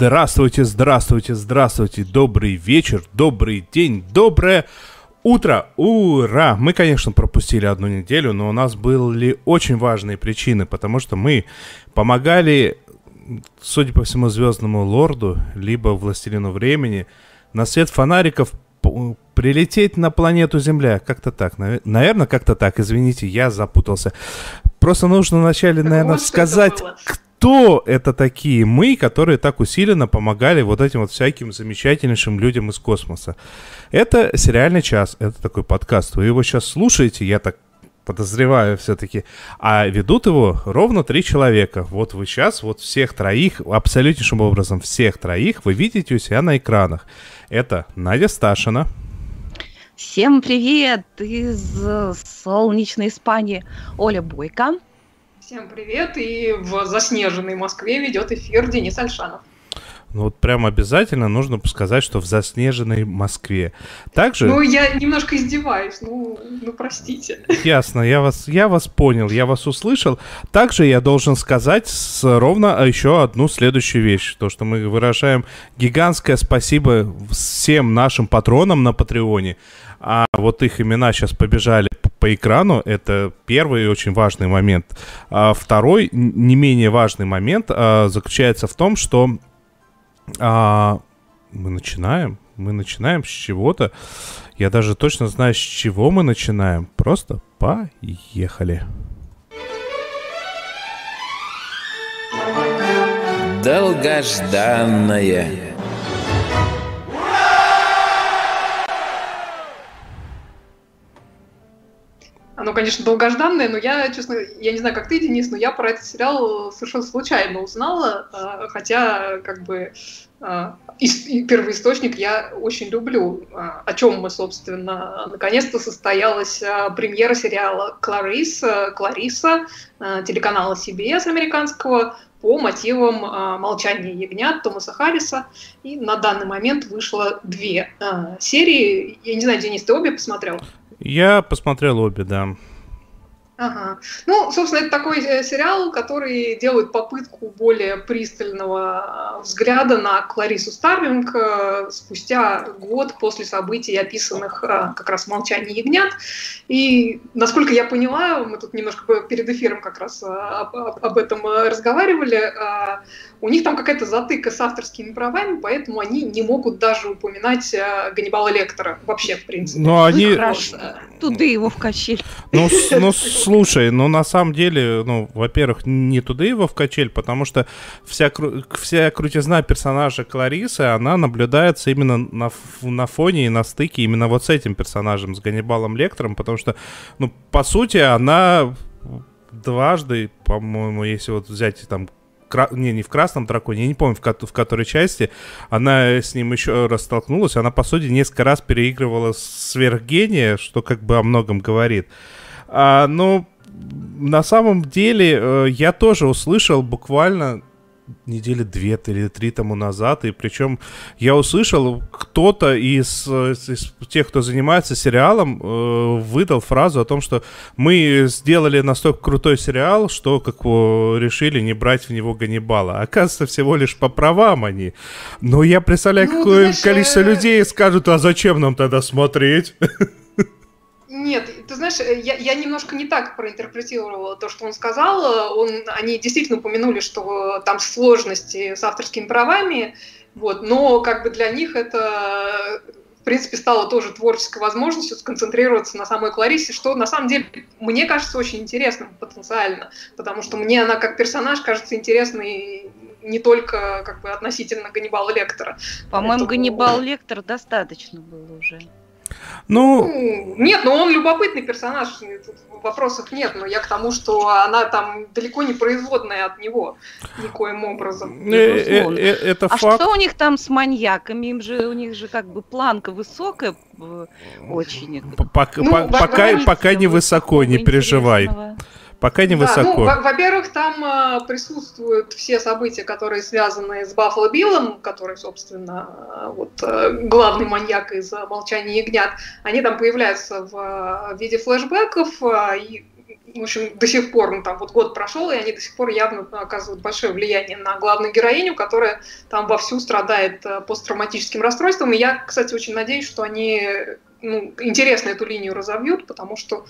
Здравствуйте, здравствуйте, здравствуйте, добрый вечер, добрый день, доброе утро, ура! Мы, конечно, пропустили одну неделю, но у нас были очень важные причины, потому что мы помогали, судя по всему, Звездному Лорду, либо Властелину Времени, на свет фонариков прилететь на планету Земля. Как-то так. Наве- Наверное, как-то так. Извините, я запутался. Просто нужно вначале, наверное, вот сказать, было. Кто это такие мы, которые так усиленно помогали вот этим вот всяким замечательнейшим людям из космоса. Это «Сериальный час», это такой подкаст. Вы его сейчас слушаете, я так подозреваю все-таки. А ведут его ровно три человека. Вот вы сейчас, вот всех троих, абсолютнейшим образом всех троих, вы видите у себя на экранах. Это Надя Сташина, Всем привет из э, солнечной Испании. Оля Бойко. Всем привет, и в заснеженной Москве ведет эфир Денис Альшанов. ну вот прям обязательно нужно сказать, что в заснеженной Москве. Также... Ну, я немножко издеваюсь, ну, ну простите. Ясно, я вас, я вас понял, я вас услышал. Также я должен сказать с, ровно еще одну следующую вещь. То, что мы выражаем гигантское спасибо всем нашим патронам на Патреоне. А вот их имена сейчас побежали по экрану. Это первый очень важный момент. А второй, не менее важный момент, а, заключается в том, что а, мы начинаем. Мы начинаем с чего-то. Я даже точно знаю, с чего мы начинаем. Просто поехали. Долгожданное. Конечно, долгожданное, но я, честно, я не знаю, как ты, Денис, но я про этот сериал совершенно случайно узнала, а, хотя, как бы, а, ис- и первоисточник я очень люблю. А, О чем мы, собственно, наконец-то состоялась премьера сериала «Клариса», «Клариса», телеканала CBS американского, по мотивам а, «Молчания ягнят» Томаса Харриса. И на данный момент вышло две а, серии. Я не знаю, Денис, ты обе посмотрел? Я посмотрел обе, да. Ага. Ну, собственно, это такой э, сериал, который делает попытку более пристального э, взгляда на Кларису Старлинг э, спустя год после событий, описанных как раз в «Молчании ягнят». И, насколько я поняла, мы тут немножко перед эфиром как раз об, об- этом разговаривали, у них там какая-то затыка с авторскими правами, поэтому они не могут даже упоминать э, Ганнибала Лектора вообще, в принципе. Но они... Прекрасно. Туда его в качель. Ну, с- ну, слушай, ну, на самом деле, ну, во-первых, не туда его в качель, потому что вся, кру- вся крутизна персонажа Кларисы, она наблюдается именно на, ф- на фоне и на стыке именно вот с этим персонажем, с Ганнибалом Лектором, потому что, ну, по сути, она дважды, по-моему, если вот взять там кра- не, не в красном драконе, я не помню, в, ко- в которой части, она с ним еще раз столкнулась, она, по сути, несколько раз переигрывала сверхгения, что как бы о многом говорит. А, но на самом деле э, я тоже услышал буквально недели две или три тому назад, и причем я услышал, кто-то из, из тех, кто занимается сериалом, э, выдал фразу о том, что мы сделали настолько крутой сериал, что как бы, решили не брать в него Ганнибала. Оказывается, всего лишь по правам они. Но я представляю, Ну, какое знаешь, количество э, людей скажут, а зачем нам тогда смотреть? Нет, ты знаешь, э, я, я немножко не так проинтерпретировала то, что он сказал. Он, они действительно упомянули, что там сложности с авторскими правами, вот, но как бы для них это, в принципе, стало тоже творческой возможностью сконцентрироваться на самой Кларисе, что на самом деле мне кажется очень интересным потенциально, потому что мне она как персонаж кажется интересной не только как бы относительно Ганнибала Лектора. По-моему, Поэтому- Ганнибал Лектор достаточно было уже. Ну, Ну, нет, но он любопытный персонаж, тут вопросов нет, но я к тому, что она там далеко не производная от него никоим образом. э, э, безусловно. э, это А факт. что у них там с маньяками? Им же у них же как бы планка высокая очень. П- пок- Ну, пока, пока не высоко, не переживай. Пока не Да, высоко. ну, во- во-первых, там а, присутствуют все события, которые связаны с Баффало Биллом, который, собственно, а, вот а, главный маньяк из а, «Молчания ягнят». Они там появляются в а, виде флешбеков, а, и, в общем, до сих пор, ну, там вот год прошел, и они до сих пор явно оказывают большое влияние на главную героиню, которая там вовсю страдает посттравматическим расстройством. И я, кстати, очень надеюсь, что они ну, интересно эту линию разовьют, потому что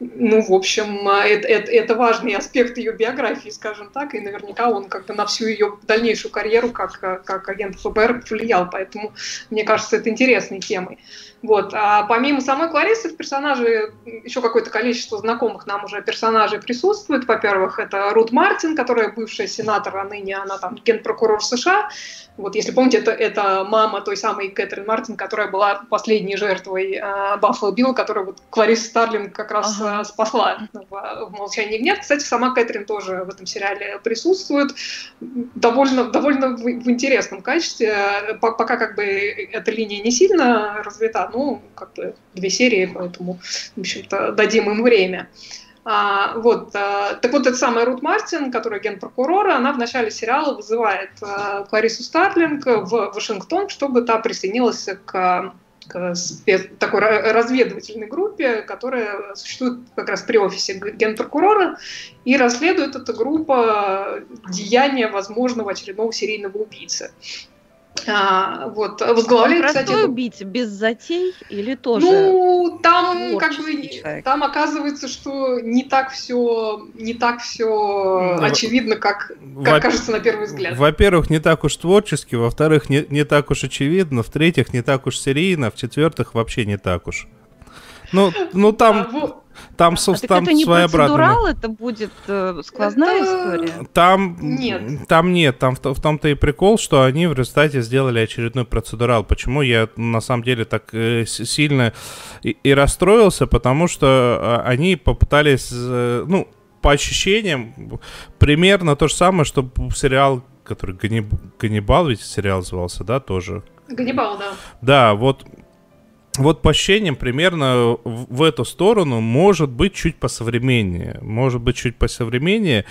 ну, в общем, это, это, это важный аспект ее биографии, скажем так, и наверняка он как бы на всю ее дальнейшую карьеру как, как агент ФБР повлиял, поэтому мне кажется, это интересной темой. Вот. А помимо самой Кларисы в персонаже еще какое-то количество знакомых нам уже персонажей присутствует. Во-первых, это Рут Мартин, которая бывшая сенатор, а ныне она там генпрокурор США. Вот, если помните, это, это мама той самой Кэтрин Мартин, которая была последней жертвой э, Баффало Билла, которая вот Клариса Старлинг как раз ага. Э, спасла в, в «Молчании ягнят». Кстати, сама Кэтрин тоже в этом сериале присутствует довольно, довольно в, в интересном качестве. Пока как бы эта линия не сильно развита, ну, как бы две серии, поэтому, в общем-то, дадим им время. А, вот, а, так вот, эта самая Рут Мартин, которая генпрокурора, она в начале сериала вызывает а, Кларису Старлинг в Вашингтон, чтобы та присоединилась к к спец... такой разведывательной группе, которая существует как раз при офисе генпрокурора, и расследует эта группа деяния возможного очередного серийного убийцы. А, вот, возглавляет, Он кстати... простой убийца, без затей или тоже? Ну, там как бы, человек. там оказывается, что не так все, не так все ну, очевидно, как, как кажется на первый взгляд. Во-первых, не так уж творчески, во-вторых, не, не так уж очевидно, в-третьих, не так уж серийно, в-четвертых, вообще не так уж. Ну, ну там... А, вот. Там, а там это не процедурал, это будет э, сквозная это... история? Там нет. Там нет, там в, в том-то и прикол, что они в результате сделали очередной процедурал. Почему я на самом деле так э, сильно и, и расстроился? Потому что э, они попытались, э, ну, по ощущениям, примерно то же самое, что сериал, который Ганниб... Ганнибал, ведь сериал звался, да, тоже? Ганнибал, да. Да, вот вот по ощущениям примерно в эту сторону может быть чуть посовременнее. Может быть чуть посовременнее.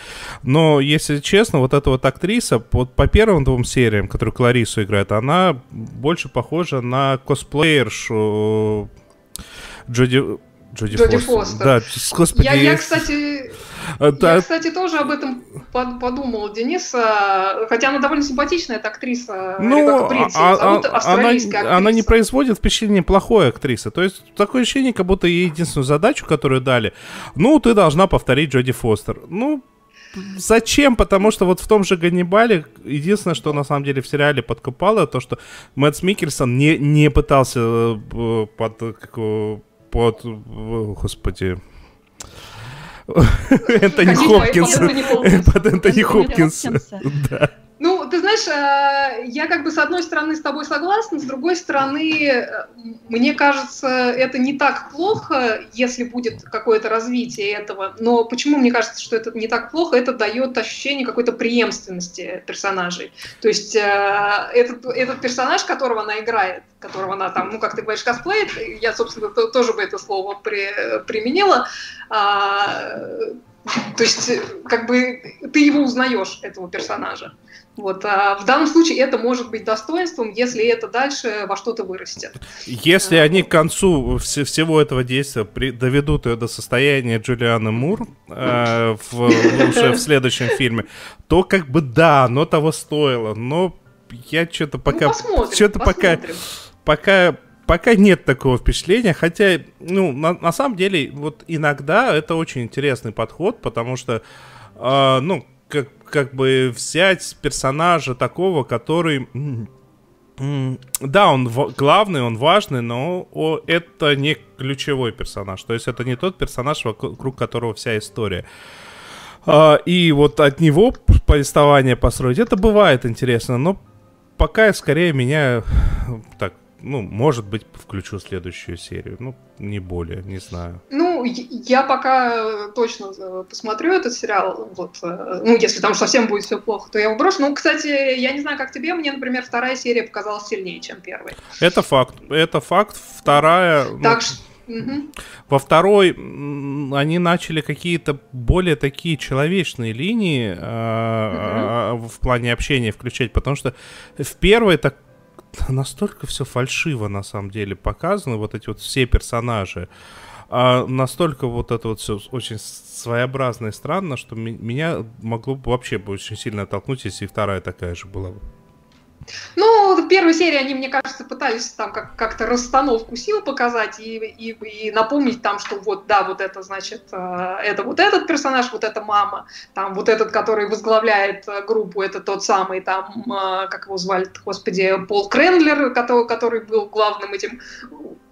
Но, если честно, вот эта вот актриса вот по первым двум сериям, которую Кларису играет, она больше похожа на косплеершу Джоди... Джоди, Джоди Фостер. Фостер. Да, господи. Я, я, кстати. Я, кстати, тоже об этом подумал, Денис. Хотя она довольно симпатичная, эта актриса. Ну, а, зовут, а, она, актриса. она не производит впечатление плохой актрисы. То есть такое ощущение, как будто ей единственную задачу, которую дали, ну, ты должна повторить Джоди Фостер. Ну, Зачем? Потому что вот в том же Ганнибале единственное, что на самом деле в сериале подкупало, то, что Мэтт Микельсон не, не пытался э, под, под, господи, Энтони Хопкинс. Под Энтони Хопкинс. Да. Ну, ты знаешь, э, я как бы с одной стороны с тобой согласна, с другой стороны, э, мне кажется, это не так плохо, если будет какое-то развитие этого. Но почему мне кажется, что это не так плохо? Это дает ощущение какой-то преемственности персонажей. То есть э, этот, этот персонаж, которого она играет, которого она там, ну, как ты говоришь, косплеит, я, собственно, тоже бы это слово при, применила, а, то есть, как бы, ты его узнаешь, этого персонажа. Вот. А в данном случае это может быть достоинством, если это дальше во что-то вырастет. Если а, они к концу вс- всего этого действия при- доведут ее до состояния Джулианы Мур э, в, уже в следующем фильме, то как бы да, оно того стоило. Но я что-то ну, пока... Ну, что-то пока... Пока пока нет такого впечатления, хотя, ну, на, на самом деле, вот иногда это очень интересный подход, потому что, э, ну, как, как бы взять персонажа такого, который... Да, он главный, он важный, но это не ключевой персонаж. То есть это не тот персонаж, вокруг которого вся история. А, и вот от него повествование построить, это бывает интересно, но пока скорее меня так ну, может быть, включу следующую серию. Ну, не более, не знаю. Ну, я пока точно э, посмотрю этот сериал. Вот, э, ну, если там совсем будет все плохо, то я его брошу. Ну, кстати, я не знаю, как тебе, мне, например, вторая серия показалась сильнее, чем первая. Это факт. Это факт. Вторая... Так, ну... Мгм. Во второй они начали какие-то более такие человечные линии а, а, в плане общения включать, потому что в первой так настолько все фальшиво на самом деле показано, вот эти вот все персонажи, а настолько вот это вот все очень своеобразно и странно, что меня могло бы вообще бы очень сильно оттолкнуть, если и вторая такая же была бы. Ну, в первой серии они, мне кажется, пытались там как- как-то расстановку сил показать и, и, и напомнить там, что вот, да, вот это, значит, э, это вот этот персонаж, вот эта мама, там вот этот, который возглавляет э, группу, это тот самый, там, э, как его звали, господи, Пол Крендлер, который, который был главным этим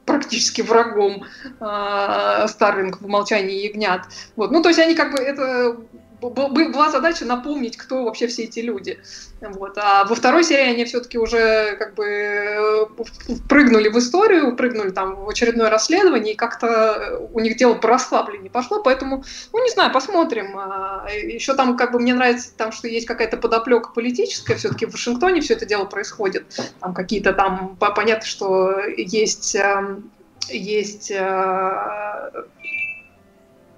практически врагом э, Старлинг в «Молчании ягнят». Вот. Ну, то есть они как бы это была задача напомнить, кто вообще все эти люди. Вот. А во второй серии они все-таки уже как бы э, прыгнули в историю, прыгнули там в очередное расследование, и как-то у них дело по расслаблению пошло, поэтому, ну, не знаю, посмотрим. Еще там как бы мне нравится, там, что есть какая-то подоплека политическая, все-таки в Вашингтоне все это дело происходит. Там какие-то там, по- понятно, что есть эм, есть э,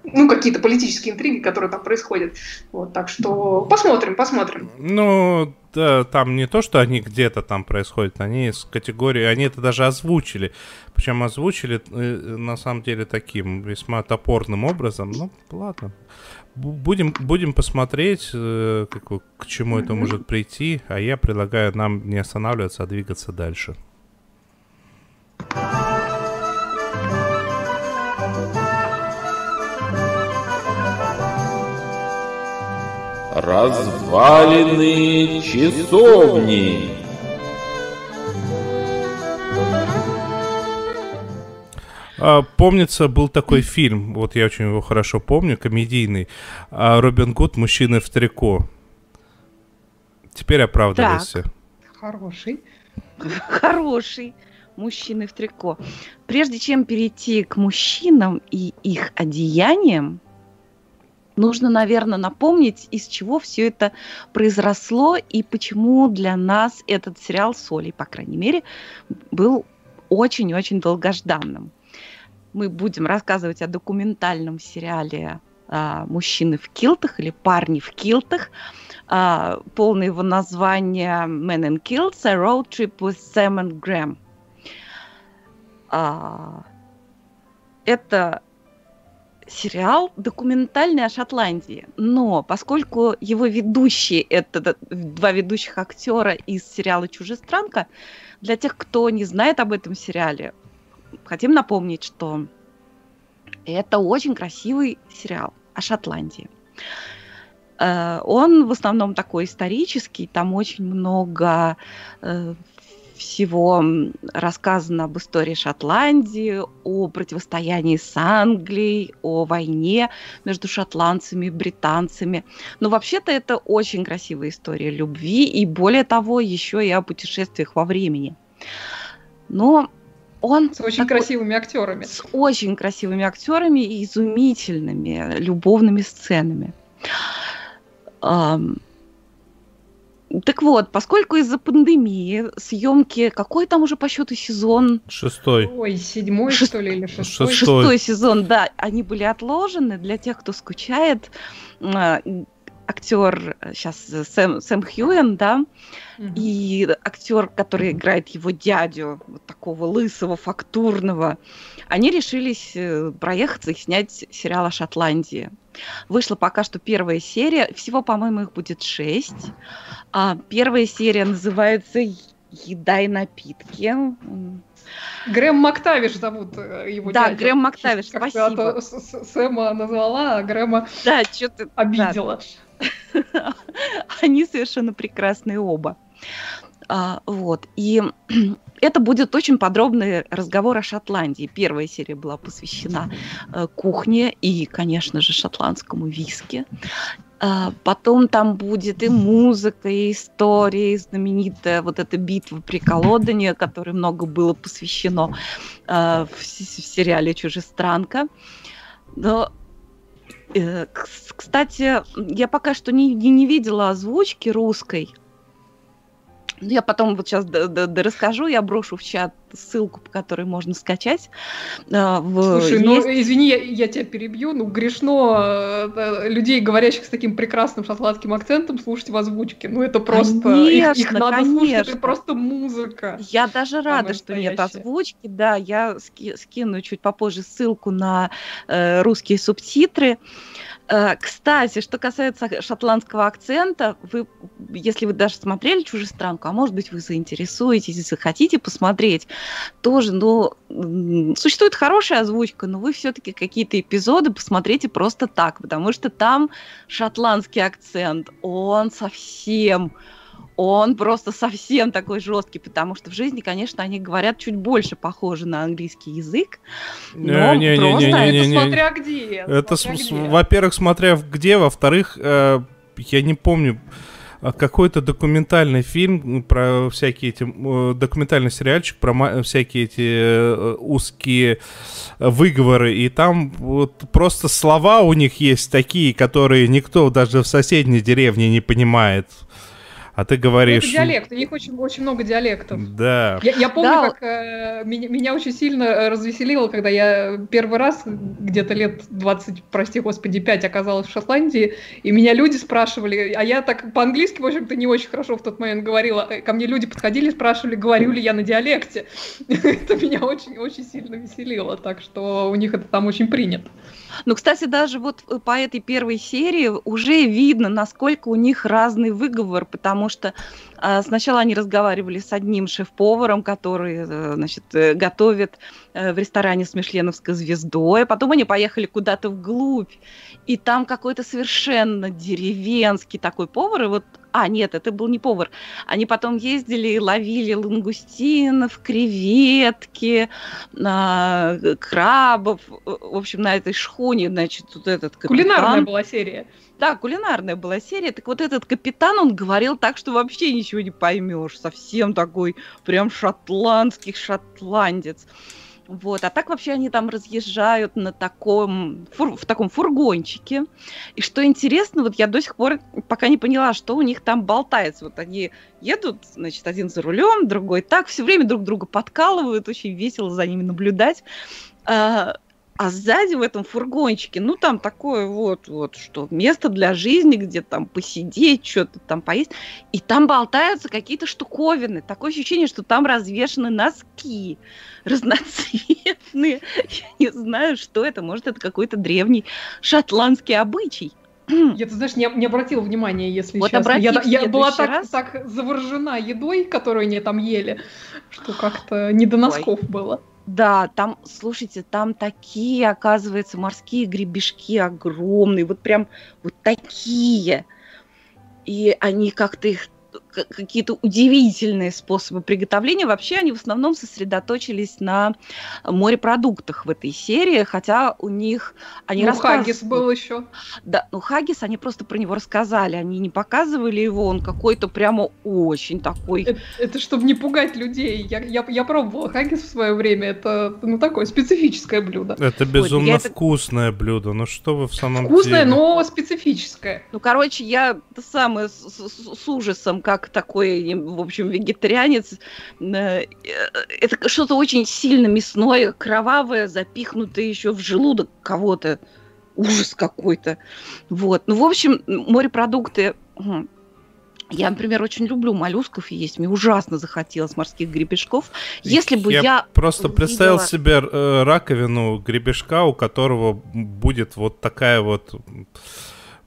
ну, какие-то политические интриги, которые там происходят. Вот, так что посмотрим, посмотрим. Ну, да, там не то, что они где-то там происходят, они из категории, они это даже озвучили. Причем озвучили э, на самом деле таким весьма топорным образом. Ну, ладно. Бу- Будем, будем посмотреть, э, как, к чему это может прийти, а я предлагаю нам не останавливаться, а двигаться дальше. Развалины часовни. А, помнится, был такой фильм, вот я очень его хорошо помню, комедийный, а, Робин Гуд «Мужчины в трико». Теперь оправдывайся. Хороший. Хороший мужчины в трико. Прежде чем перейти к мужчинам и их одеяниям, нужно, наверное, напомнить, из чего все это произросло и почему для нас этот сериал Соли, по крайней мере, был очень-очень долгожданным. Мы будем рассказывать о документальном сериале а, «Мужчины в килтах» или «Парни в килтах», а, полное его название «Men in Kilts: A Road Trip with Sam and Graham». А, это сериал документальный о Шотландии, но поскольку его ведущие это два ведущих актера из сериала «Чужестранка», для тех, кто не знает об этом сериале, хотим напомнить, что это очень красивый сериал о Шотландии. Э, Он в основном такой исторический, там очень много э, всего рассказано об истории Шотландии, о противостоянии с Англией, о войне между шотландцами и британцами. Но вообще-то это очень красивая история любви и более того еще и о путешествиях во времени. Но он С очень такой- красивыми актерами. с очень красивыми актерами и изумительными любовными сценами. Ам, Так вот, поскольку из-за пандемии съемки, какой там уже по счету сезон? Шестой. Ой, седьмой, Шест- что ли, или шестой? Шестой. Шестой сезон, да, они были отложены. Для тех, кто скучает, а, актер сейчас Сэм, Сэм Хьюэн, да, Мгм. и актер, который играет его дядю, вот такого лысого, фактурного, они решились э, проехаться и снять сериал о Шотландии. Вышла пока что первая серия, всего, по-моему, их будет шесть. А, первая серия называется «Еда и напитки». Грэм Мактавиш зовут э, его Да, дядю. Грэм Мактавиш, спасибо. а Сэма назвала, а Грэма Да, что-то обидела. Они совершенно прекрасные оба. А, вот. И это будет очень подробный разговор о Шотландии. Первая серия была посвящена э, кухне и, конечно же, шотландскому виски. А, Потом там будет и музыка, и история, и знаменитая вот эта битва при Колодане, которой много было посвящено э, в, сериале «Чужестранка». Но Кстати, я пока что не, не, не видела озвучки русской. Я потом вот сейчас расскажу, я брошу в чат ссылку, по которой можно скачать. А, в... Слушай, ну, Есть... ну извини, я, я тебя перебью, ну грешно э, людей, говорящих с таким прекрасным шотландским акцентом, слушать в озвучке. Ну это просто... Конечно, их, их надо конечно. слушать, это просто музыка. Я даже рада, что нет озвучки, да, я ски, скину чуть попозже ссылку на э, русские субтитры. Э, кстати, что касается шотландского акцента, вы, если вы даже смотрели «Чужестранку», а может быть, вы заинтересуетесь, если хотите посмотреть, тоже, ну, существует хорошая озвучка, но вы все-таки какие-то эпизоды посмотрите просто так, потому что там шотландский акцент, он совсем он просто совсем такой жесткий, потому что в жизни, конечно, они говорят чуть больше похоже на английский язык, но не, не, просто не, не, не, не, это смотря где. Это, во-первых, смотря где, во-вторых, э, я не помню, а, какой-то документальный фильм про всякие эти э, документальный сериальчик про всякие эти э, узкие выговоры и там вот просто слова у них есть такие, которые никто даже в соседней деревне не понимает. А ты говоришь... Это диалект, у них очень, очень много диалектов. Да. Я, я помню, да. как э, меня, меня очень сильно э, развеселило, когда я первый раз, где-то лет 20, прости господи, 5 оказалась в Шотландии, и меня люди спрашивали, а я так по-английски, в общем-то, не очень хорошо в тот момент говорила, э, ко мне люди подходили, спрашивали, говорю ли я на диалекте. это меня очень-очень сильно веселило, так что у них это там очень принято. Ну, кстати, даже вот э, по этой первой серии уже видно, насколько у них разный выговор, потому что э, сначала они разговаривали с одним шеф-поваром, который, э, значит, э, готовит э, в ресторане с Мишленовской звездой, а потом они поехали куда-то вглубь, и там какой-то совершенно деревенский такой повар, и вот а, нет, это был не повар. Они потом ездили и ловили лангустинов, креветки, а, крабов. В общем, на этой шхуне, значит, вот этот капитан... Кулинарная была серия. Да, кулинарная была серия. Так вот этот капитан, он говорил так, что вообще ничего не поймешь. Совсем такой прям шотландский шотландец. Вот. А так вообще они там разъезжают на таком, фур, в таком фургончике. И что интересно, вот я до сих пор пока не поняла, что у них там болтается. Вот они едут, значит, один за рулем, другой так, все время друг друга подкалывают, очень весело за ними наблюдать. А, а сзади в этом фургончике, ну, там такое вот, вот, что место для жизни, где там посидеть, что-то там поесть. И там болтаются какие-то штуковины. Такое ощущение, что там развешаны носки разноцветные. Я не знаю, что это. Может, это какой-то древний шотландский обычай. Я, ты знаешь, не, не обратила внимания, если вот честно. Я, я была так, раз. так заворожена едой, которую они там ели, что как-то не до носков Ой. было. Да, там, слушайте, там такие, оказывается, морские гребешки огромные, вот прям вот такие. И они как-то их какие-то удивительные способы приготовления. Вообще они в основном сосредоточились на морепродуктах в этой серии, хотя у них они ну, рассказывают... Хаггис был еще. Да, ну Хаггис, они просто про него рассказали, они не показывали его, он какой-то прямо очень такой... Это, это чтобы не пугать людей. Я, я, я пробовала Хаггис в свое время, это ну такое специфическое блюдо. Это безумно Ой, вкусное это... блюдо, ну что вы в самом вкусное, деле? Вкусное, но специфическое. Ну, короче, я самое с, с, с ужасом как такой, в общем, вегетарианец, э, это что-то очень сильно мясное, кровавое, запихнутое еще в желудок кого-то. Ужас какой-то. Вот. Ну, в общем, морепродукты я, например, очень люблю моллюсков есть. Мне ужасно захотелось морских гребешков. Если бы я... я просто увидела... представил себе э, раковину гребешка, у которого будет вот такая вот...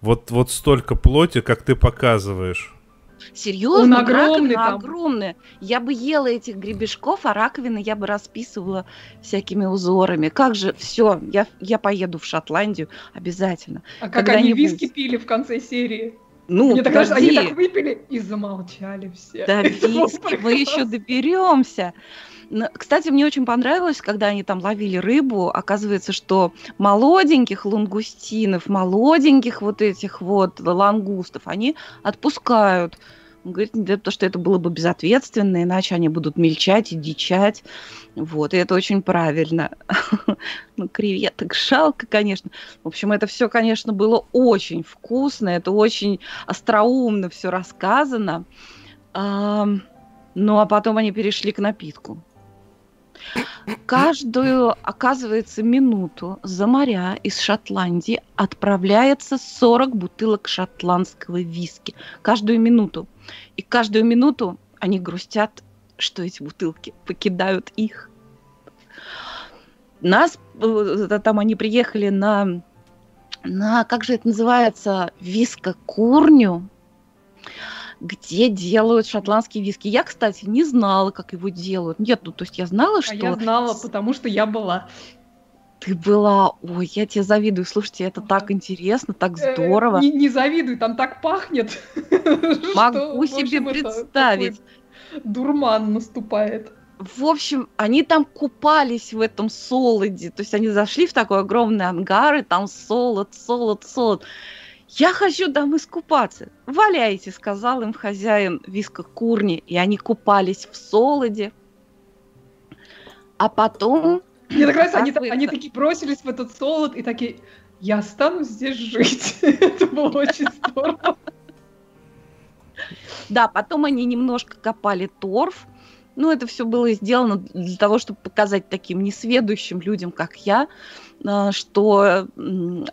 Вот, вот столько плоти, как ты показываешь. Серьезно, Он огромный там. огромная. Я бы ела этих гребешков, а раковины я бы расписывала всякими узорами. Как же, все, я, я поеду в Шотландию обязательно. А как они виски пили в конце серии? Ну, Мне так кажется, они так выпили и замолчали все. Да, виски, мы еще доберемся. Кстати, мне очень понравилось, когда они там ловили рыбу. Оказывается, что молоденьких лангустинов, молоденьких вот этих вот лангустов, они отпускают. Он говорит, да, потому что это было бы безответственно, иначе они будут мельчать и дичать. Вот, и это очень правильно. ну, креветок жалко, конечно. В общем, это все, конечно, было очень вкусно, это очень остроумно все рассказано. Ну, а потом они перешли к напитку. Каждую, оказывается, минуту за моря из Шотландии отправляется 40 бутылок шотландского виски. Каждую минуту. И каждую минуту они грустят, что эти бутылки покидают их. Нас, э, там они приехали на, на как же это называется, виска-курню где делают шотландский виски. Я, кстати, не знала, как его делают. Нет, ну то есть я знала, что... А я знала, потому что я была. Ты была, ой, я тебе завидую. Слушайте, это так интересно, так э, здорово. Не, не завидуй, там так пахнет. Могу себе представить. Дурман наступает. В общем, они там купались в этом солоде. То есть они зашли в такой огромный ангар, и там солод, солод, солод. «Я хочу там искупаться». «Валяйте», — сказал им хозяин виска курни, и они купались в солоде. А потом... Мне так нравится, они, они такие бросились в этот солод и такие, я останусь здесь жить. Это было очень здорово. Да, потом они немножко копали торф. Ну, это все было сделано для того, чтобы показать таким несведущим людям, как я, а, что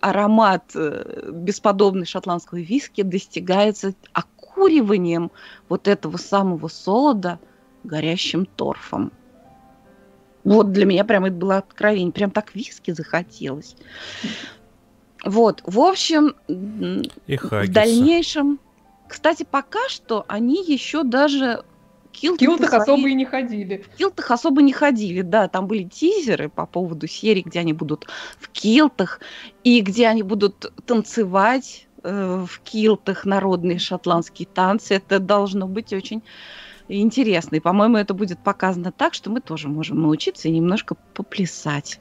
аромат э, бесподобный шотландского виски достигается окуриванием вот этого самого солода горящим торфом. Вот для меня прям это было откровение. Прям так виски захотелось. Вот, в общем, в дальнейшем... Кстати, пока что они еще даже Килтах, Килтах особо и не ходили. В Килтах особо не ходили, да. Там были тизеры по поводу серии, где они будут в Килтах, и где они будут танцевать э, в Килтах народные шотландские танцы. Это должно быть очень интересно. И, по-моему, это будет показано так, что мы тоже можем научиться и немножко поплясать.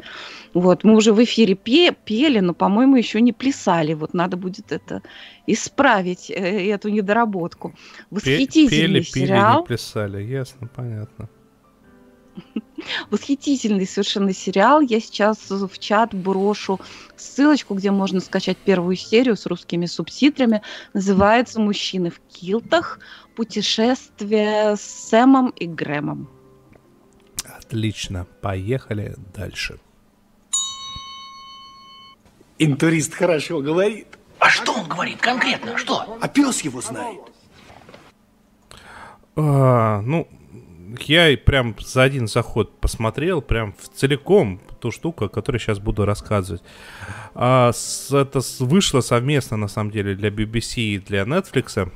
Вот, мы уже в эфире пе пели, но, по-моему, еще не плясали. Вот надо будет это исправить, э, эту недоработку. Восхитительный пели, сериал. Пели, не плясали, ясно, понятно. Восхитительный совершенно сериал. Я сейчас в чат брошу ссылочку, где можно скачать первую серию с русскими субтитрами. Называется «Мужчины в килтах. Путешествие с Сэмом и Грэмом». Отлично. Поехали дальше. Интурист хорошо говорит. А что он говорит конкретно? Что? А пес его знает. А, ну, я прям за один заход посмотрел, прям в целиком ту штуку, о которой сейчас буду рассказывать. А, с, это вышло совместно, на самом деле, для BBC и для Netflix.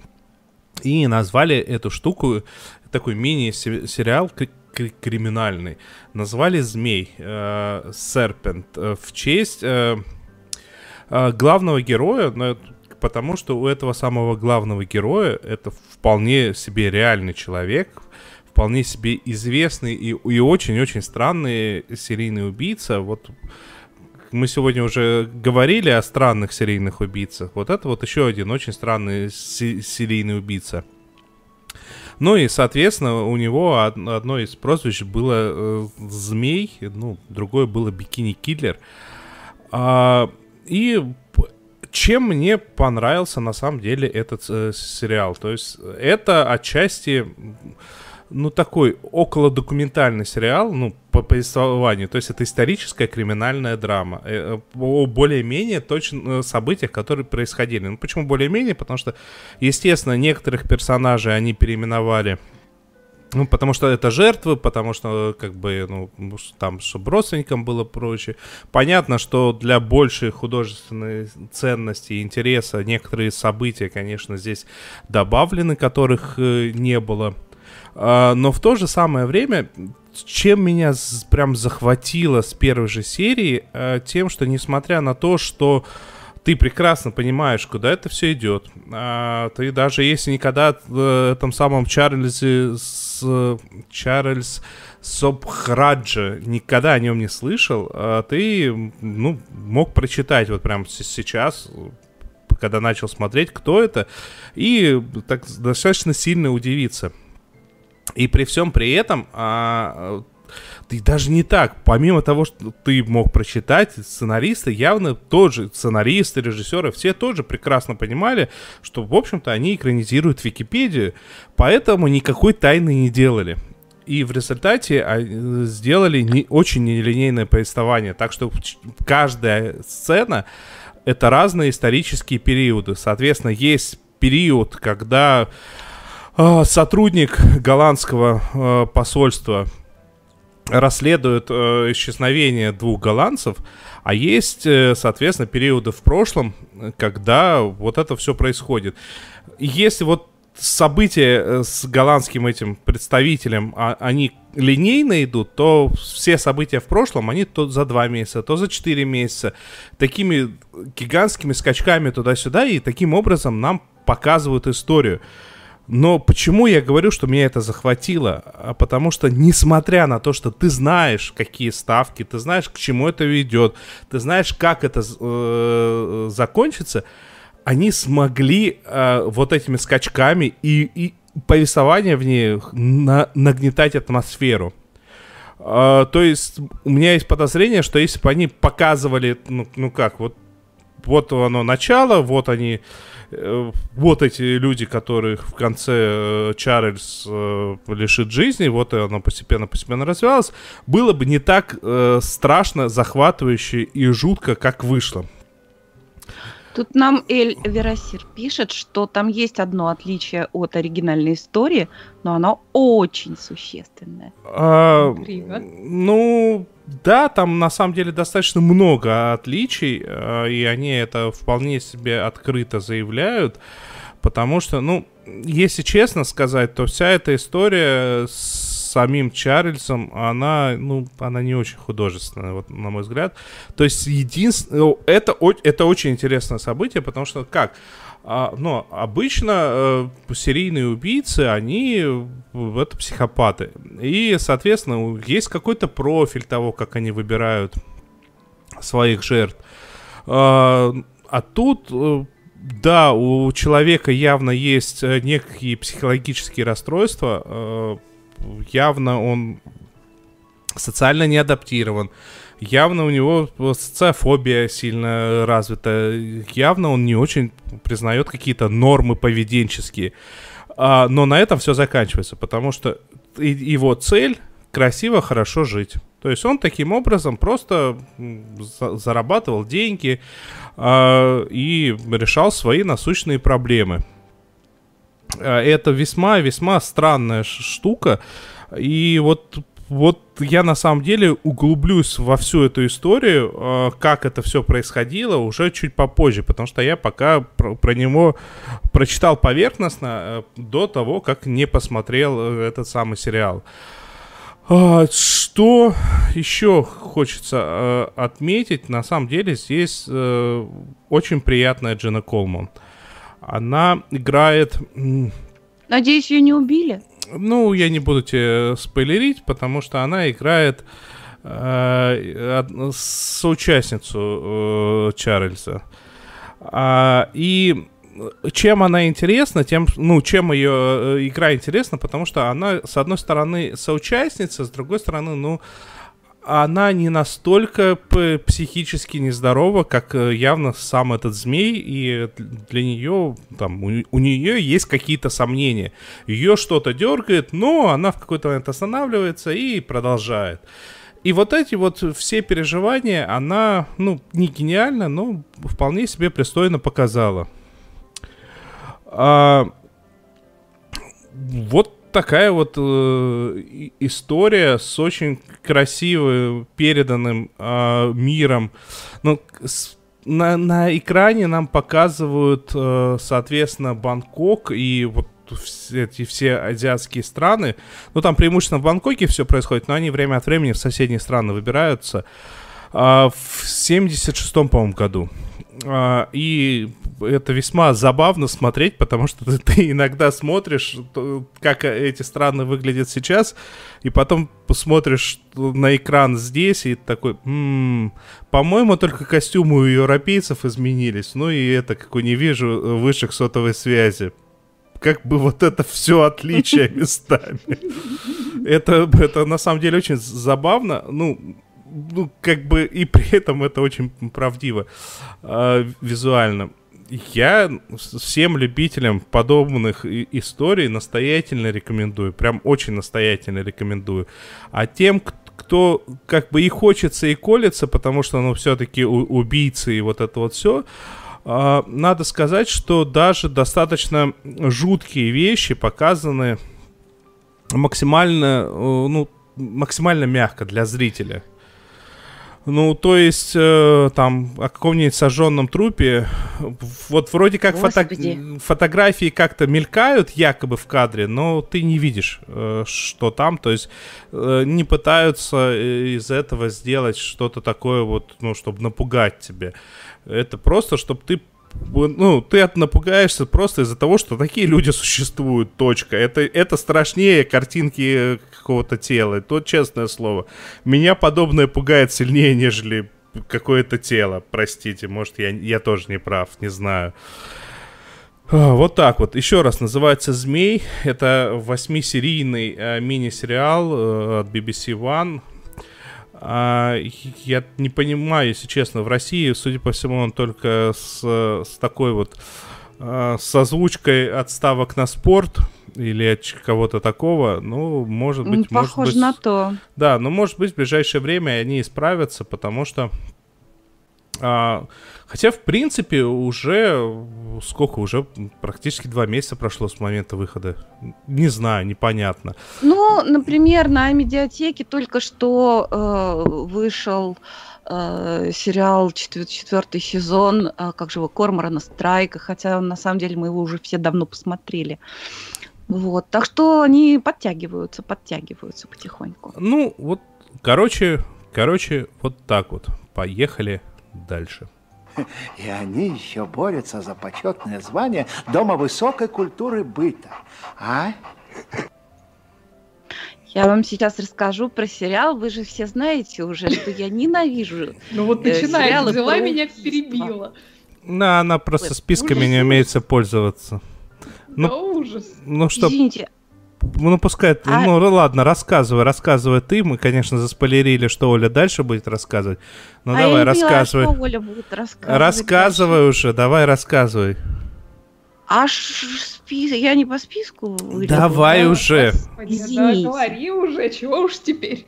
И назвали эту штуку, такой мини-сериал криминальный. Назвали «Змей», э, «Серпент», э, в честь э, э, главного героя, но потому что у этого самого главного героя это вполне себе реальный человек, вполне себе известный и, очень-очень странный серийный убийца. Вот мы сегодня уже говорили о странных серийных убийцах. Вот это вот еще один очень странный серийный убийца. Ну и, соответственно, у него одно из прозвищ было э, Змей, ну, другое было Бикини-киллер. А, и чем мне понравился на самом деле этот э, сериал? То есть это отчасти ну, такой около документальный сериал, ну, по повествованию. То есть это историческая криминальная драма э, о более-менее точно э, событиях, которые происходили. Ну, почему более-менее? Потому что, естественно, некоторых персонажей они переименовали ну, потому что это жертвы, потому что, как бы, ну, там, чтобы родственникам было проще. Понятно, что для большей художественной ценности и интереса некоторые события, конечно, здесь добавлены, которых э, не было. А, но в то же самое время, чем меня прям захватило с первой же серии, а, тем, что несмотря на то, что ты прекрасно понимаешь, куда это все идет. А, ты даже если никогда в этом самом Чарльзе с Чарльз Собхраджа никогда о нем не слышал, ты ну, мог прочитать вот прямо сейчас, когда начал смотреть, кто это, и так достаточно сильно удивиться. И при всем при этом а, ты даже не так. Помимо того, что ты мог прочитать, сценаристы явно тоже, сценаристы, режиссеры, все тоже прекрасно понимали, что, в общем-то, они экранизируют Википедию, поэтому никакой тайны не делали. И в результате а, сделали не, очень нелинейное повествование. Так что каждая сцена это разные исторические периоды. Соответственно, есть период, когда э, сотрудник голландского э, посольства расследует э, исчезновение двух голландцев, а есть, э, соответственно, периоды в прошлом, когда вот это все происходит. Если вот события с голландским этим представителем, а, они линейно идут, то все события в прошлом, они то за два месяца, то за четыре месяца, такими гигантскими скачками туда-сюда, и таким образом нам показывают историю. Но почему я говорю, что меня это захватило? А потому что, несмотря на то, что ты знаешь, какие ставки, ты знаешь, к чему это ведет, ты знаешь, как это э, закончится, они смогли э, вот этими скачками и, и повествование в ней на, нагнетать атмосферу. Э, то есть у меня есть подозрение, что если бы они показывали, ну, ну как, вот, вот оно начало, вот они, вот эти люди, которых в конце э, Чарльз э, лишит жизни, вот оно постепенно-постепенно развивалось, было бы не так э, страшно, захватывающе и жутко, как вышло. Тут нам Эль Верасир пишет, что там есть одно отличие от оригинальной истории, но оно очень существенное. А, ну, да, там на самом деле достаточно много отличий, а, и они это вполне себе открыто заявляют, потому что, ну, если честно сказать, то вся эта история с самим Чарльзом, она, ну, она не очень художественная, вот, на мой взгляд. То есть, единственное, это, это очень интересное событие, потому что как? А, ну, обычно э, серийные убийцы, они это психопаты. И, соответственно, есть какой-то профиль того, как они выбирают своих жертв. А, а тут э, да, у человека явно есть э, некие психологические расстройства, э, явно он социально не адаптирован, явно у него социофобия сильно развита, явно он не очень признает какие-то нормы поведенческие. А, но на этом все заканчивается, потому что его цель красиво, хорошо жить. То есть он таким образом просто за зарабатывал деньги э, и решал свои насущные проблемы. Э, это весьма-весьма странная штука. И вот, вот я на самом деле углублюсь во всю эту историю, э, как это все происходило, уже чуть попозже, потому что я пока про, про него прочитал поверхностно э, до того, как не посмотрел этот самый сериал. А, что еще хочется отметить? На самом деле здесь очень приятная Джина Колман. Она играет... Надеюсь, ее не убили? Ну, я не буду тебе спойлерить, потому что она играет э, соучастницу э, Чарльза. А, и чем она интересна, тем, ну, чем ее э, игра интересна, потому что она, с одной стороны, соучастница, с другой стороны, ну, она не настолько психически нездорова, как э, явно сам этот змей, и для нее, там, у, у нее есть какие-то сомнения. Ее что-то дергает, но она в какой-то момент останавливается и продолжает. И вот эти вот все переживания она, ну, не гениально, но вполне себе пристойно показала. А, вот такая вот э, история с очень красиво переданным э, миром. Ну, с, на, на экране нам показывают, э, соответственно, Бангкок и вот все эти все азиатские страны. Ну, там преимущественно в Бангкоке все происходит, но они время от времени в соседние страны выбираются. Э, в 76-м, по-моему, году. А, и это весьма забавно смотреть, потому что ты, ты иногда смотришь, как эти страны выглядят сейчас, и потом посмотришь на экран здесь, и такой, м-м, по-моему, только костюмы у европейцев изменились. Ну и это, как не вижу высших сотовой связи. Как бы вот это все отличие местами. Это, это на самом деле очень забавно. Ну, ну, как бы и при этом это очень правдиво э, визуально. Я всем любителям подобных историй настоятельно рекомендую, прям очень настоятельно рекомендую. А тем, кто как бы и хочется, и колется, потому что, ну, все-таки убийцы и вот это вот все, э, надо сказать, что даже достаточно жуткие вещи показаны максимально, э, ну, максимально мягко для зрителя. Ну, то есть, э, там, о каком-нибудь сожженном трупе, вот вроде как фото фотографии как-то мелькают якобы в кадре, но ты не видишь, э, что там, то есть, э, не пытаются э, из этого сделать что-то такое вот, ну, чтобы напугать тебе. Это просто, чтобы ты ну, ты напугаешься просто из-за того, что такие люди существуют, точка. Это, это страшнее картинки какого-то тела, то честное слово. Меня подобное пугает сильнее, нежели какое-то тело, простите, может, я, я тоже не прав, не знаю. А, вот так вот. Еще раз, называется «Змей». Это восьмисерийный э, мини-сериал э, от BBC One. А, я не понимаю, если честно, в России, судя по всему, он только с, с такой вот а, с озвучкой отставок на спорт или от кого-то такого, ну, может быть... Похоже может быть, на то. Да, но может быть в ближайшее время они исправятся, потому что а, хотя, в принципе, уже сколько уже практически два месяца прошло с момента выхода. Не знаю, непонятно. Ну, например, на медиатеке только что э, вышел э, сериал четвер- четвертый сезон, э, как же его Корморана Страйка, хотя на самом деле мы его уже все давно посмотрели. Вот, так что они подтягиваются, подтягиваются потихоньку. Ну, вот, короче, короче, вот так вот. Поехали дальше. И они еще борются за почетное звание Дома высокой культуры быта. А? Я вам сейчас расскажу про сериал. Вы же все знаете уже, что я ненавижу. Ну вот э, начинает, взяла меня, перебила. Да, она просто списками не умеет пользоваться. Ну, да ужас. Ну что? Извините, ну, пускай, а... ну ладно, рассказывай, рассказывай ты. Мы, конечно, заспойлерили, что Оля дальше будет рассказывать. Ну а давай, я рассказывай. Поняла, что Оля будет рассказывать. Рассказывай дальше. уже, давай, рассказывай. Аж список, я не по списку. Давай уже. Господи, извините. Да, говори уже, чего уж теперь.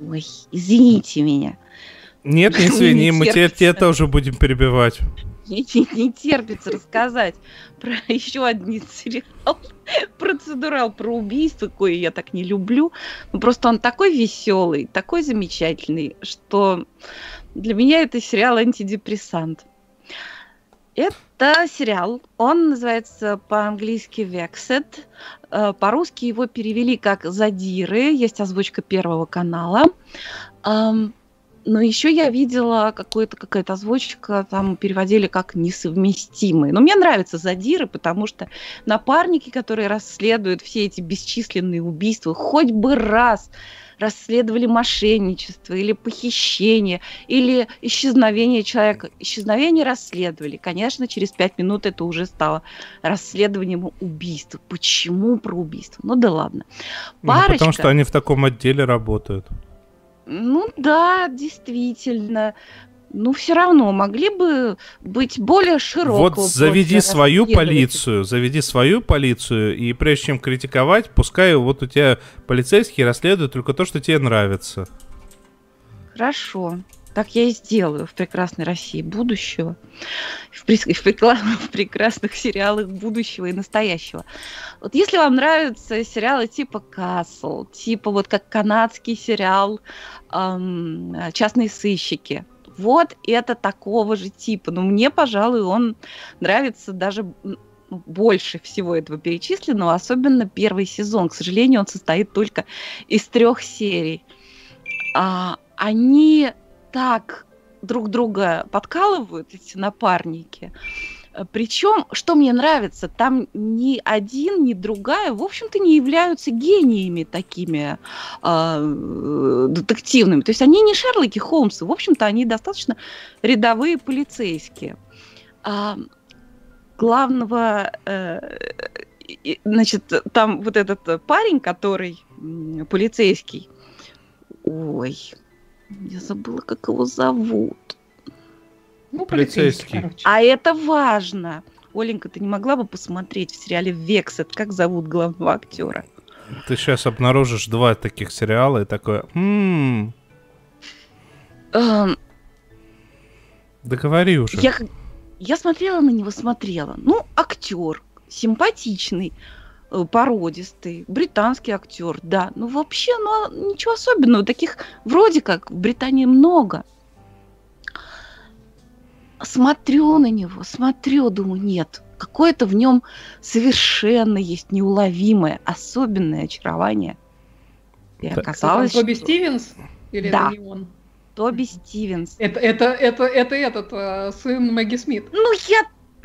Ой, извините меня. Нет, не извини, мы тебе, тебе тоже будем перебивать мне не, терпится рассказать про еще один сериал, процедурал про убийство, кое я так не люблю. Ну, просто он такой веселый, такой замечательный, что для меня это сериал антидепрессант. Это сериал, он называется по-английски Vexed, э, по-русски его перевели как «Задиры», есть озвучка Первого канала. Но еще я видела какую-то какая-то озвучка, там переводили как несовместимые. Но мне нравятся задиры, потому что напарники, которые расследуют все эти бесчисленные убийства, хоть бы раз расследовали мошенничество или похищение, или исчезновение человека. Исчезновение расследовали. Конечно, через пять минут это уже стало расследованием убийства. Почему про убийство? Ну да ладно. Парочка... Ну, потому что они в таком отделе работают. Ну да, действительно. Ну, все равно могли бы быть более широкого. Вот заведи свою полицию, заведи свою полицию, и прежде чем критиковать, пускай вот у тебя полицейские расследуют только то, что тебе нравится. Хорошо. Так я и сделаю в прекрасной России будущего, в, при, в, в прекрасных сериалах будущего и настоящего. Вот если вам нравятся сериалы типа Касл, типа вот как канадский сериал эм, «Частные сыщики», вот это такого же типа. Но мне, пожалуй, он нравится даже больше всего этого перечисленного, особенно первый сезон. К сожалению, он состоит только из трех серий. А, они так друг друга подкалывают, эти напарники. Причем, что мне нравится, там ни один, ни другая, в общем-то, не являются гениями такими э, детективными. То есть они не Шерлоки Холмсы, в общем-то, они достаточно рядовые полицейские. А, главного э, значит, там вот этот э, парень, который полицейский, ой, я забыла, как его зовут. Ну, Полицейский. короче. А это важно. Оленька, ты не могла бы посмотреть в сериале «Вексет», как зовут главного актера? Ты сейчас обнаружишь два таких сериала и такое... «М, Эм, Да говори уже. Я, я смотрела на него, смотрела. Ну, актер, симпатичный, породистый, британский актер, да. Ну, вообще, ну, ничего особенного. Таких вроде как в Британии много. Смотрю на него, смотрю, думаю, нет, какое-то в нем совершенно есть неуловимое, особенное очарование. И Так. Оказалось, Тоби что Стивенс? Или Да. это не он? Тоби Стивенс. Это, это, это, это этот э, сын Мэгги Смит. Ну, я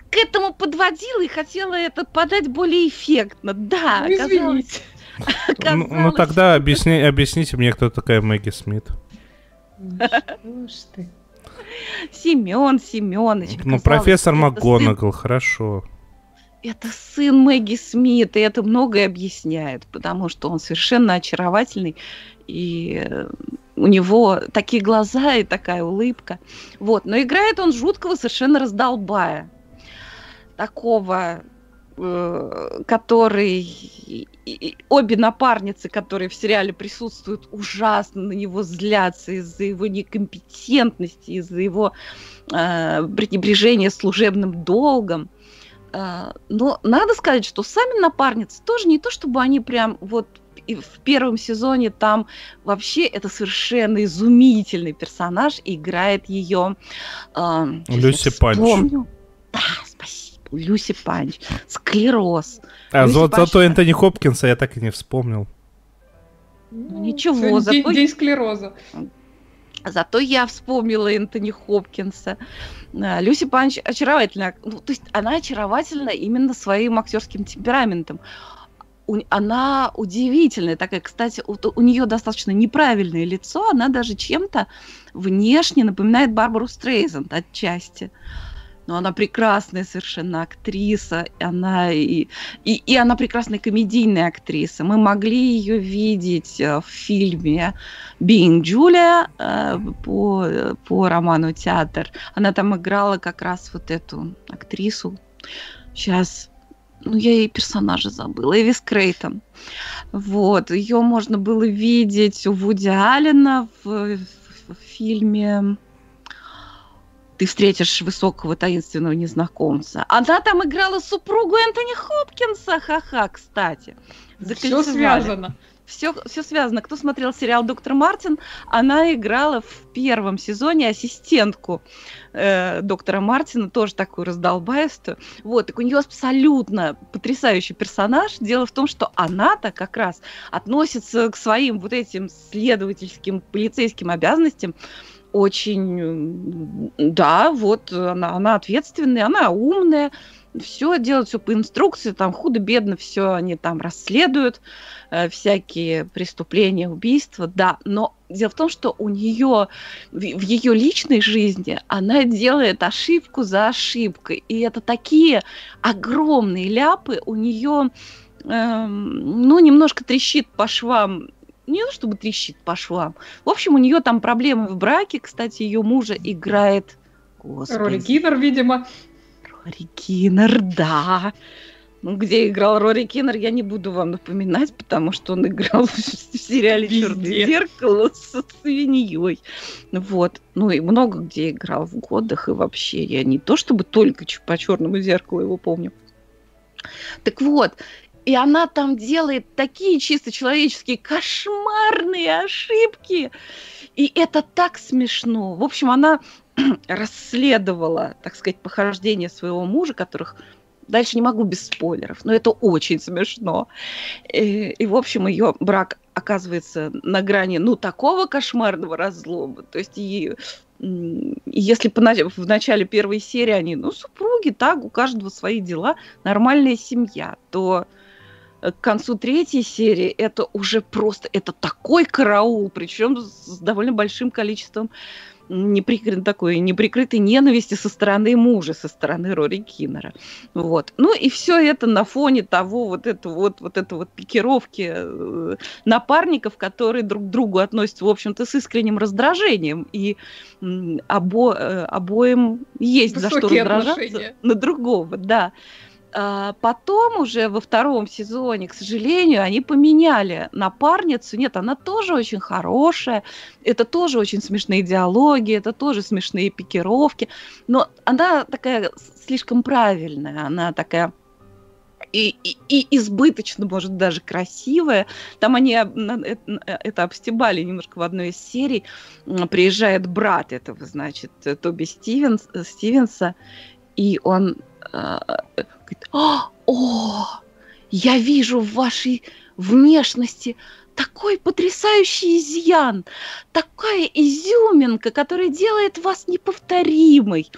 к этому подводила и хотела это подать более эффектно. Да, Ну, оказалось- извините. Ну, ну тогда объясни, объясните мне, кто такая Мэгги Смит. Ну, что ж ты. Семен Семенович. Ну, профессор МакГонагал, хорошо. Это сын Мэгги Смит, и это многое объясняет, потому что он совершенно очаровательный, и э, у него такие глаза и такая улыбка. Вот, но играет он жуткого совершенно раздолбая. Такого, э, который... и- и- Обе напарницы, которые в сериале присутствуют, ужасно на него злятся из-за его некомпетентности, из-за его э, пренебрежения служебным долгом. Э, но надо сказать, что сами напарницы тоже не то, чтобы они прям вот и в первом сезоне там вообще это совершенно изумительный персонаж, играет ее э, сейчас Люси вспомню. Да, спасибо. Люси Панч. Склероз. А Люси за- Панч- зато Энтони Хопкинса я так и не вспомнил. Ну, ничего, зато- День, день склероза. Зато я вспомнила Энтони Хопкинса. А, Люси Панч очаровательна. Ну, то есть она очаровательна именно своим актерским темпераментом. У- она удивительная такая. Кстати, у, у нее достаточно неправильное лицо. Она даже чем-то внешне напоминает Барбару Стрейзанд отчасти. Но она прекрасная совершенно актриса. Она и, и, и она прекрасная комедийная актриса. Мы могли ее видеть э, в фильме Being Julia э, по, по роману «Театр». Она там играла как раз вот эту актрису. Сейчас, ну, я ей персонажа забыла. Эвис Крейтон. Вот. Ее можно было видеть у Вуди Аллена в, в- в фильме «Ты встретишь высокого таинственного незнакомца». Она там играла супругу Энтони Хопкинса. Ха-ха, кстати. Все связано. все, все связано. Кто смотрел сериал Доктор Мартин, она играла в первом сезоне ассистентку э, доктора Мартина, тоже такую раздолбаистую. Вот, так у нее абсолютно потрясающий персонаж. Дело в том, что она-то как раз относится к своим вот этим следовательским, полицейским обязанностям очень, да, вот она, она ответственная, она умная, все делают все по инструкции, там худо-бедно все они там расследуют, э, всякие преступления, убийства, да, но дело в том, что у нее в, в ее личной жизни она делает ошибку за ошибкой, и это такие огромные ляпы, у нее, ну, немножко трещит по швам не то чтобы трещит по швам. В общем, у нее там проблемы в браке. Кстати, ее мужа играет... Господи, Рори Киннер, видимо. Рори Киннер, да. Ну, где играл Рори Киннер, я не буду вам напоминать, потому что он играл в сериале. «Черное зеркало» со свиньей. Вот. Ну, и много где играл в годах, и вообще я не то чтобы только по «Черному зеркалу» его помню. Так вот, и она там делает такие чисто человеческие кошмарные ошибки. И это так смешно. В общем, она расследовала, так сказать, похождение своего мужа, которых дальше не могу без спойлеров, но это очень смешно. И, и, в общем, ее брак оказывается на грани, ну, такого кошмарного разлома. То есть, и, и если понач- в начале первой серии они, ну, супруги, так, у каждого свои дела, нормальная семья, то к концу третьей серии это уже просто, это такой караул, причем с довольно большим количеством неприкры... такой неприкрытой ненависти со стороны мужа, со стороны Рори Киннера. Вот. Ну и все это на фоне того вот это вот, вот это вот пикировки э, напарников, которые друг к другу относятся, в общем-то, с искренним раздражением. И обо... Э, обоим есть Высокие за что раздражаться отношения. на другого, да. А, потом уже во втором сезоне, к сожалению, они поменяли напарницу. Нет, она тоже очень хорошая, это тоже очень смешные диалоги, это тоже смешные пикировки, но она такая слишком правильная, она такая и, и, и избыточно, может, даже красивая. Там они это обстебали немножко в одной из серий. Приезжает брат этого, значит, Тоби Стивенс, Стивенса, и он э, говорит, «А, о, я вижу в вашей внешности такой потрясающий изъян, такая изюминка, которая делает вас неповторимой.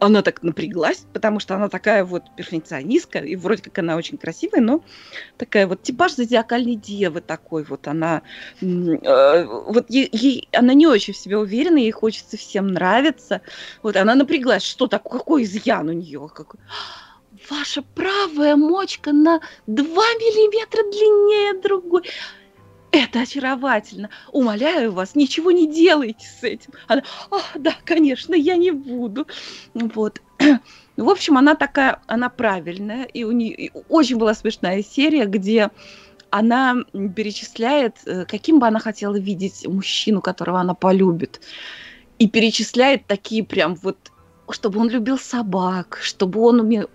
Она так напряглась, потому что она такая вот перфекционистка, и вроде как она очень красивая, но такая вот типаж зодиакальной девы такой вот. Она, э, вот ей, ей, она не очень в себе уверена, ей хочется всем нравиться. Вот она напряглась, что такое, какой изъян у нее, какой ваша правая мочка на 2 миллиметра длиннее другой. Это очаровательно. Умоляю вас, ничего не делайте с этим. Она, а, да, конечно, я не буду. Вот. В общем, она такая, она правильная. И у нее очень была смешная серия, где она перечисляет, э, каким бы она хотела видеть мужчину, которого она полюбит. И перечисляет такие прям вот чтобы он любил собак, чтобы он, умел,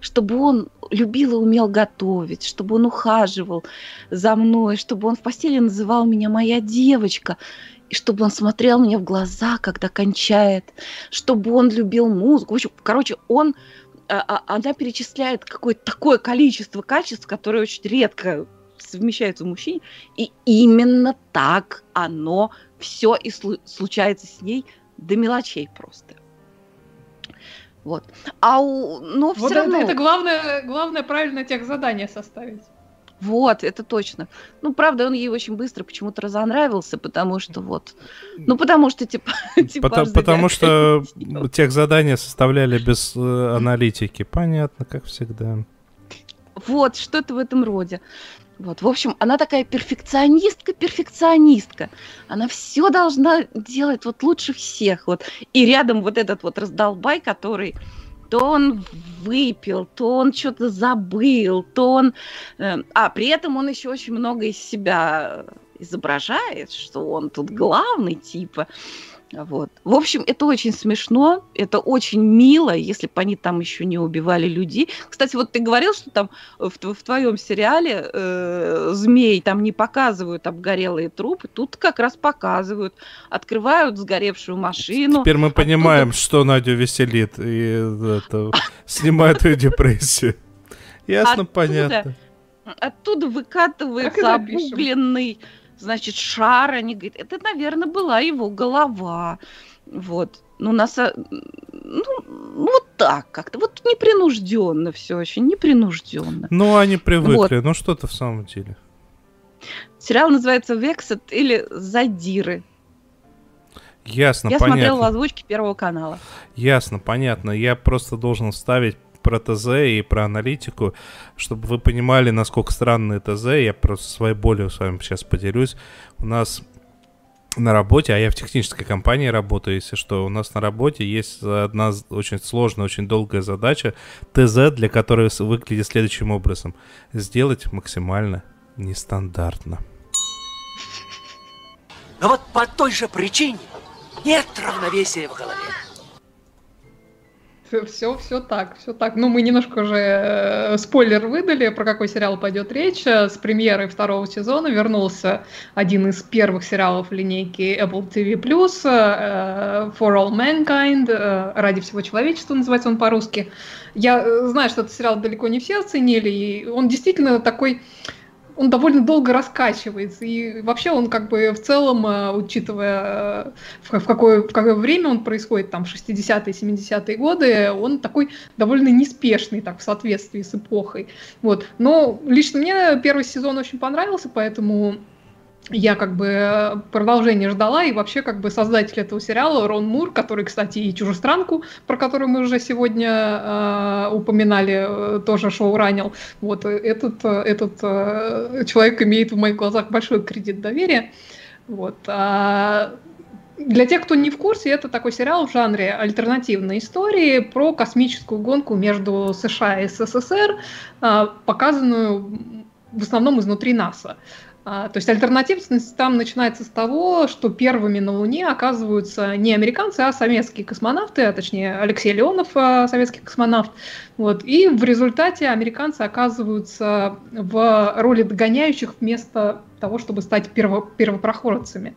чтобы он любил и умел готовить, чтобы он ухаживал за мной, чтобы он в постели называл меня моя девочка, и чтобы он смотрел мне в глаза, когда кончает, чтобы он любил музыку. В общем, короче, он, а, а, она перечисляет какое-то такое количество качеств, которые очень редко совмещаются в мужчине, и именно так оно все и случается с ней до мелочей просто. Вот. А у, но все вот равно... это, это главное, главное правильно тех задания составить. Вот, это точно. Ну, правда, он ей очень быстро почему-то разонравился, потому что вот... Ну, потому что, типа... потому, потому что тех задания составляли без э, аналитики. Понятно, как всегда. Вот, что-то в этом роде. Вот, в общем, она такая перфекционистка, перфекционистка. Она все должна делать вот лучше всех. Вот. И рядом вот этот вот раздолбай, который то он выпил, то он что-то забыл, то он... Э, а при этом он еще очень много из себя изображает, что он тут главный, типа. Вот. В общем, это очень смешно, это очень мило, если бы они там еще не убивали людей. Кстати, вот ты говорил, что там в, в твоем сериале э, змей там не показывают обгорелые трупы, тут как раз показывают, открывают сгоревшую машину. Теперь мы понимаем, оттуда... что Надю веселит и это, снимает ее депрессию. Ясно, понятно. Оттуда выкатывается обугленный значит, шар, они говорят, это, наверное, была его голова. Вот. Ну, нас, ну, ну, вот так как-то, вот непринужденно все очень, непринужденно. Ну, они привыкли, вот. ну что-то в самом деле. Сериал называется «Вексет» или «Задиры». Ясно, Я понятно. смотрела в озвучке Первого канала. Ясно, понятно. Я просто должен вставить про ТЗ и про аналитику, чтобы вы понимали, насколько странный ТЗ. Я просто своей болью с вами сейчас поделюсь. У нас на работе, а я в технической компании работаю, если что, у нас на работе есть одна очень сложная, очень долгая задача ТЗ, для которой выглядит следующим образом. Сделать максимально нестандартно. Но вот по той же причине нет равновесия в голове. Все, все так, все так. Ну, мы немножко уже э, спойлер выдали, про какой сериал пойдет речь. С премьерой второго сезона вернулся один из первых сериалов линейки Apple TV+, э, For All Mankind, э, «Ради всего человечества» называется он по-русски. Я э, знаю, что этот сериал далеко не все оценили, и он действительно такой он довольно долго раскачивается. И вообще он как бы в целом, э, учитывая э, в какое, в какое время он происходит, там 60-е, 70-е годы, он такой довольно неспешный, так, в соответствии с эпохой. Вот. Но лично мне первый сезон очень понравился, поэтому я как бы продолжение ждала, и вообще как бы создатель этого сериала Рон Мур, который, кстати, и «Чужестранку», про которую мы уже сегодня э, упоминали, э, тоже шоу ранил, вот этот, этот э, человек имеет в моих глазах большой кредит доверия. Вот. А для тех, кто не в курсе, это такой сериал в жанре альтернативной истории про космическую гонку между США и СССР, э, показанную в основном изнутри НАСА. То есть альтернативность там начинается с того, что первыми на Луне оказываются не американцы, а советские космонавты, а точнее Алексей Леонов, а, советский космонавт. Вот. И в результате американцы оказываются в роли догоняющих вместо того, чтобы стать перво первопроходцами.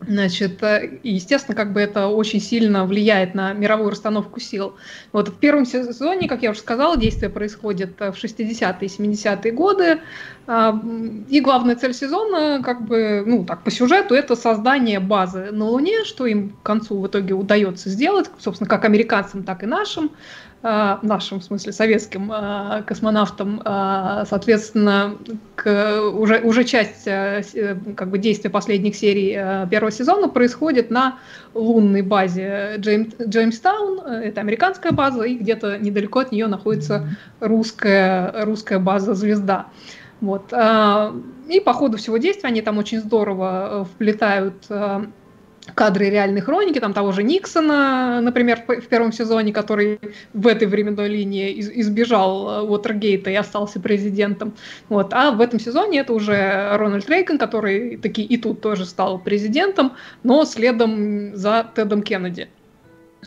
Значит, э, естественно, как бы это очень сильно влияет на мировую расстановку сил. Вот в первом сезоне, как я уже сказала, действие происходит э, в 60-е и 70-е годы. А, и главная цель сезона, как бы, ну, так, по сюжету, это создание базы на Луне, что им к концу в итоге удается сделать, собственно, как американцам, так и нашим. Э, нашим, в смысле, советским э, космонавтам, э, соответственно, к, уже, уже часть как бы, действия последних серий первого сезона происходит на лунной базе Джейм, Джеймстаун, это американская база, и где-то недалеко от нее находится русская, русская база «Звезда». Вот. И по ходу всего действия они там очень здорово вплетают кадры реальной хроники, там того же Никсона, например, в первом сезоне, который в этой временной линии избежал э, Уотергейта и остался президентом. Вот. А в этом сезоне это уже Рональд Рейган, который таки и тут тоже стал президентом, но следом за Тедом Кеннеди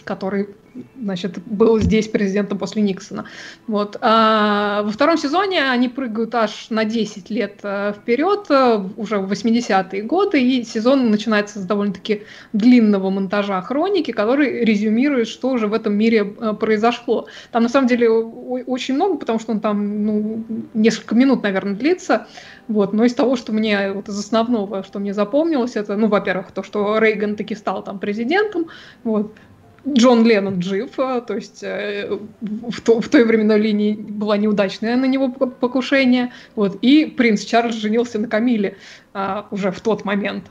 который значит, был здесь президентом после Никсона. Вот. А во втором сезоне они прыгают аж на 10 лет э, вперед, э, уже в 80-е годы, и сезон начинается с довольно-таки длинного монтажа хроники, который резюмирует, что уже в этом мире э, произошло. Там на самом деле очень много, потому что он там ну, несколько минут, наверное, длится. Вот. Но из того, что мне, вот из основного, что мне запомнилось, это, ну, во-первых, то, что Рейган таки стал там президентом, вот, Джон Леннон жив, а, то есть э, в, то, в той временной линии была неудачное на него покушение, вот, и принц Чарльз женился на Камиле а, уже в тот момент.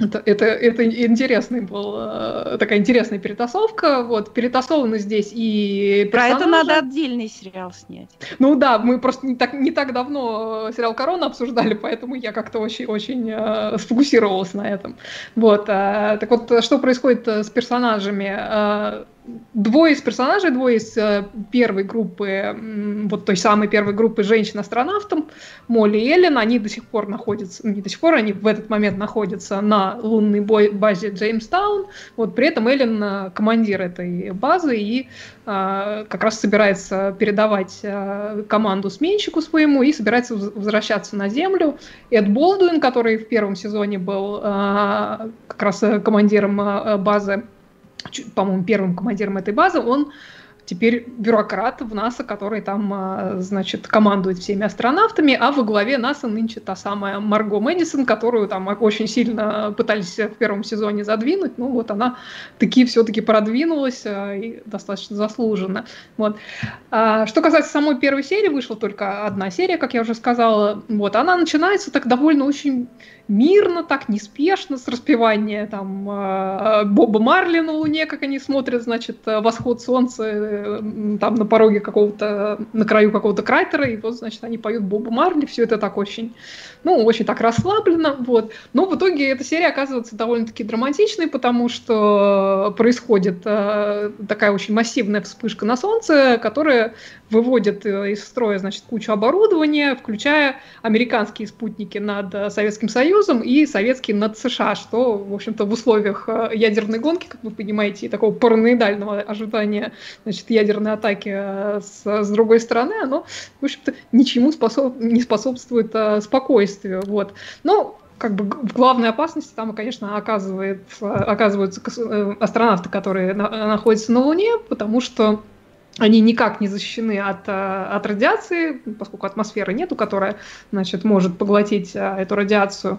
Это, это, это интересный был, э, такая интересная перетасовка. Вот, перетасованы здесь и персонажи. Про это надо отдельный сериал снять. Ну да, мы просто не так, не так давно сериал «Корона» обсуждали, поэтому я как-то очень-очень э, сфокусировалась на этом. Вот, э, так вот, что происходит э, с персонажами? Э, двое из персонажей, двое из э, первой группы, вот той самой первой группы женщин-астронавтом, Молли и Эллен, они до сих пор находятся, не до сих пор, они в этот момент находятся на лунной базе Джеймстаун, вот при этом Эллен э, командир этой базы и а, как раз собирается передавать а, команду сменщику своему и собирается возвращаться на Землю. Эд Болдуин, который в первом сезоне был а, как раз командиром а, базы по-моему, первым командиром этой базы, он теперь бюрократ в НАСА, который там, а, значит, командует всеми астронавтами, а во главе НАСА нынче та самая Марго Мэдисон, которую там очень сильно пытались в первом сезоне задвинуть, ну вот она таки все-таки продвинулась а, и достаточно заслуженно. Вот. А, что касается самой первой серии, вышла только одна серия, как я уже сказала, вот, она начинается так довольно очень мирно, так неспешно, с распевания там э, Боба Марли на Луне, как они смотрят, значит, э, восход солнца э, там на пороге какого-то, на краю какого-то кратера, и вот, значит, они поют Боба Марли, все это так очень, ну, очень так расслабленно, вот. Но в итоге эта серия оказывается довольно-таки драматичной, потому что происходит такая очень массивная вспышка на Солнце, которая выводит из строя, значит, кучу оборудования, включая американские спутники над Советским Союзом, и советским над США, что, в общем-то, в условиях э, ядерной гонки, как вы понимаете, и такого параноидального ожидания значит, ядерной атаки э, с, с другой стороны, оно, в общем-то, ничему способ, не способствует а, спокойствию. Вот. Но как бы в главной опасности там, конечно, оказывает, оказываются астронавты, которые на, находятся на Луне, потому что они никак не защищены от, э, от радиации, поскольку атмосферы нету, которая, значит, может поглотить э, эту радиацию.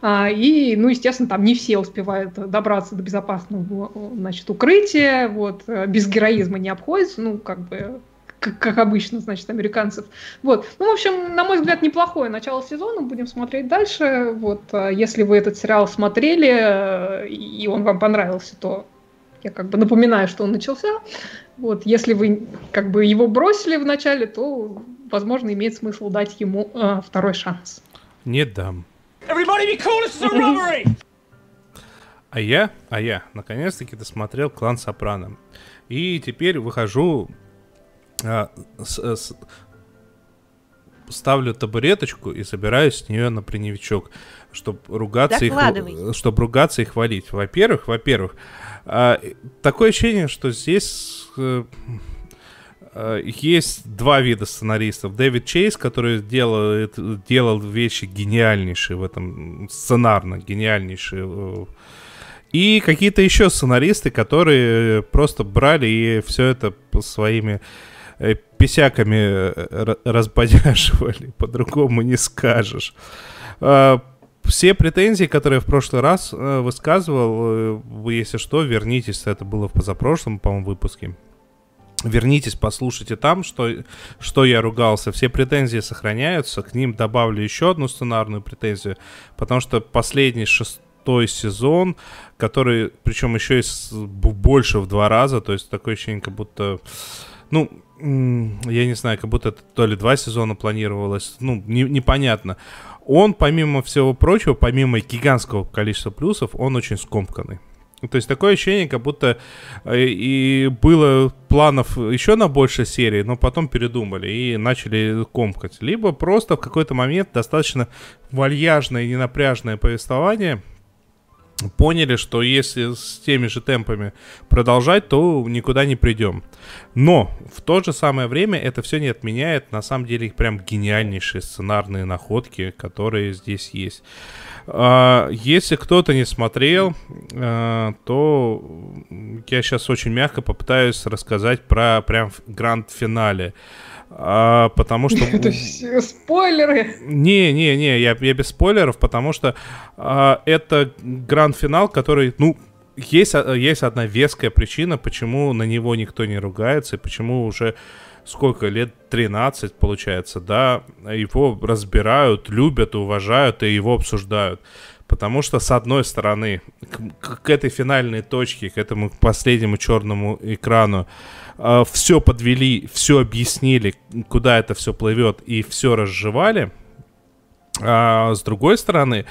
А, и, ну, естественно, там не все успевают добраться до безопасного, значит, укрытия, вот, э, без героизма не обходится, ну, как бы, как, как обычно, значит, американцев. Вот. Ну, в общем, на мой взгляд, неплохое начало сезона. Будем смотреть дальше. Вот. а Если вы этот сериал смотрели, и он вам понравился, то я как бы напоминаю, что он начался. Вот. Если вы как бы его бросили в начале, то, возможно, имеет смысл дать ему э, второй шанс. Не дам. Everybody be cool, this is a robbery! А я, а я, наконец-таки досмотрел «Клан Сопрано». И теперь выхожу, а, с- с- ставлю табуреточку и собираюсь с нее на приневичок, чтобы ругаться, и, чтобы ругаться и хвалить. Во-первых, во-первых, а, такое ощущение, что здесь э, э, есть два вида сценаристов. Дэвид Чейз, который делает, делал вещи гениальнейшие в этом, сценарно гениальнейшие. э, И какие-то еще сценаристы, которые просто брали и все это своими писяками э, ра- разбодяживали, по-другому не скажешь. А, Все претензии, которые в прошлый раз э, высказывал, э, вы, если что, вернитесь, это было в позапрошлом, по-моему, выпуске. Вернитесь, послушайте там, что, что я ругался. Все претензии сохраняются. К ним добавлю еще одну сценарную претензию, потому что последний шестой сезон, который, причем еще и с- больше в два раза, то есть такое ощущение, как будто, ну, я не знаю, как будто это то ли два сезона планировалось, ну, не- непонятно. Он, помимо всего прочего, помимо гигантского количества плюсов, он очень скомканный. То есть такое ощущение, как будто э, и было планов еще на больше серий, но потом передумали и начали комкать. Либо просто в какой-то момент достаточно вальяжное и ненапряжное повествование поняли, что если с теми же темпами продолжать, то никуда не придем. Но в то же самое время это все не отменяет, на самом деле, их прям гениальнейшие сценарные находки, которые здесь есть. А, Если кто-то не смотрел, а, то я сейчас очень мягко попытаюсь рассказать про прям гранд-финале. А, потому что... То есть э, спойлеры. Не, не, не, я, я без спойлеров, потому что а, это гранд-финал, который, ну, есть, а, есть одна веская причина, почему на него никто не ругается, и почему уже сколько лет, 13, получается, да, его разбирают, любят, уважают и его обсуждают. Потому что, с одной стороны, к, к этой финальной точке, к этому последнему черному экрану, все подвели, все объяснили, куда это все плывет, и все разжевали. А с другой стороны,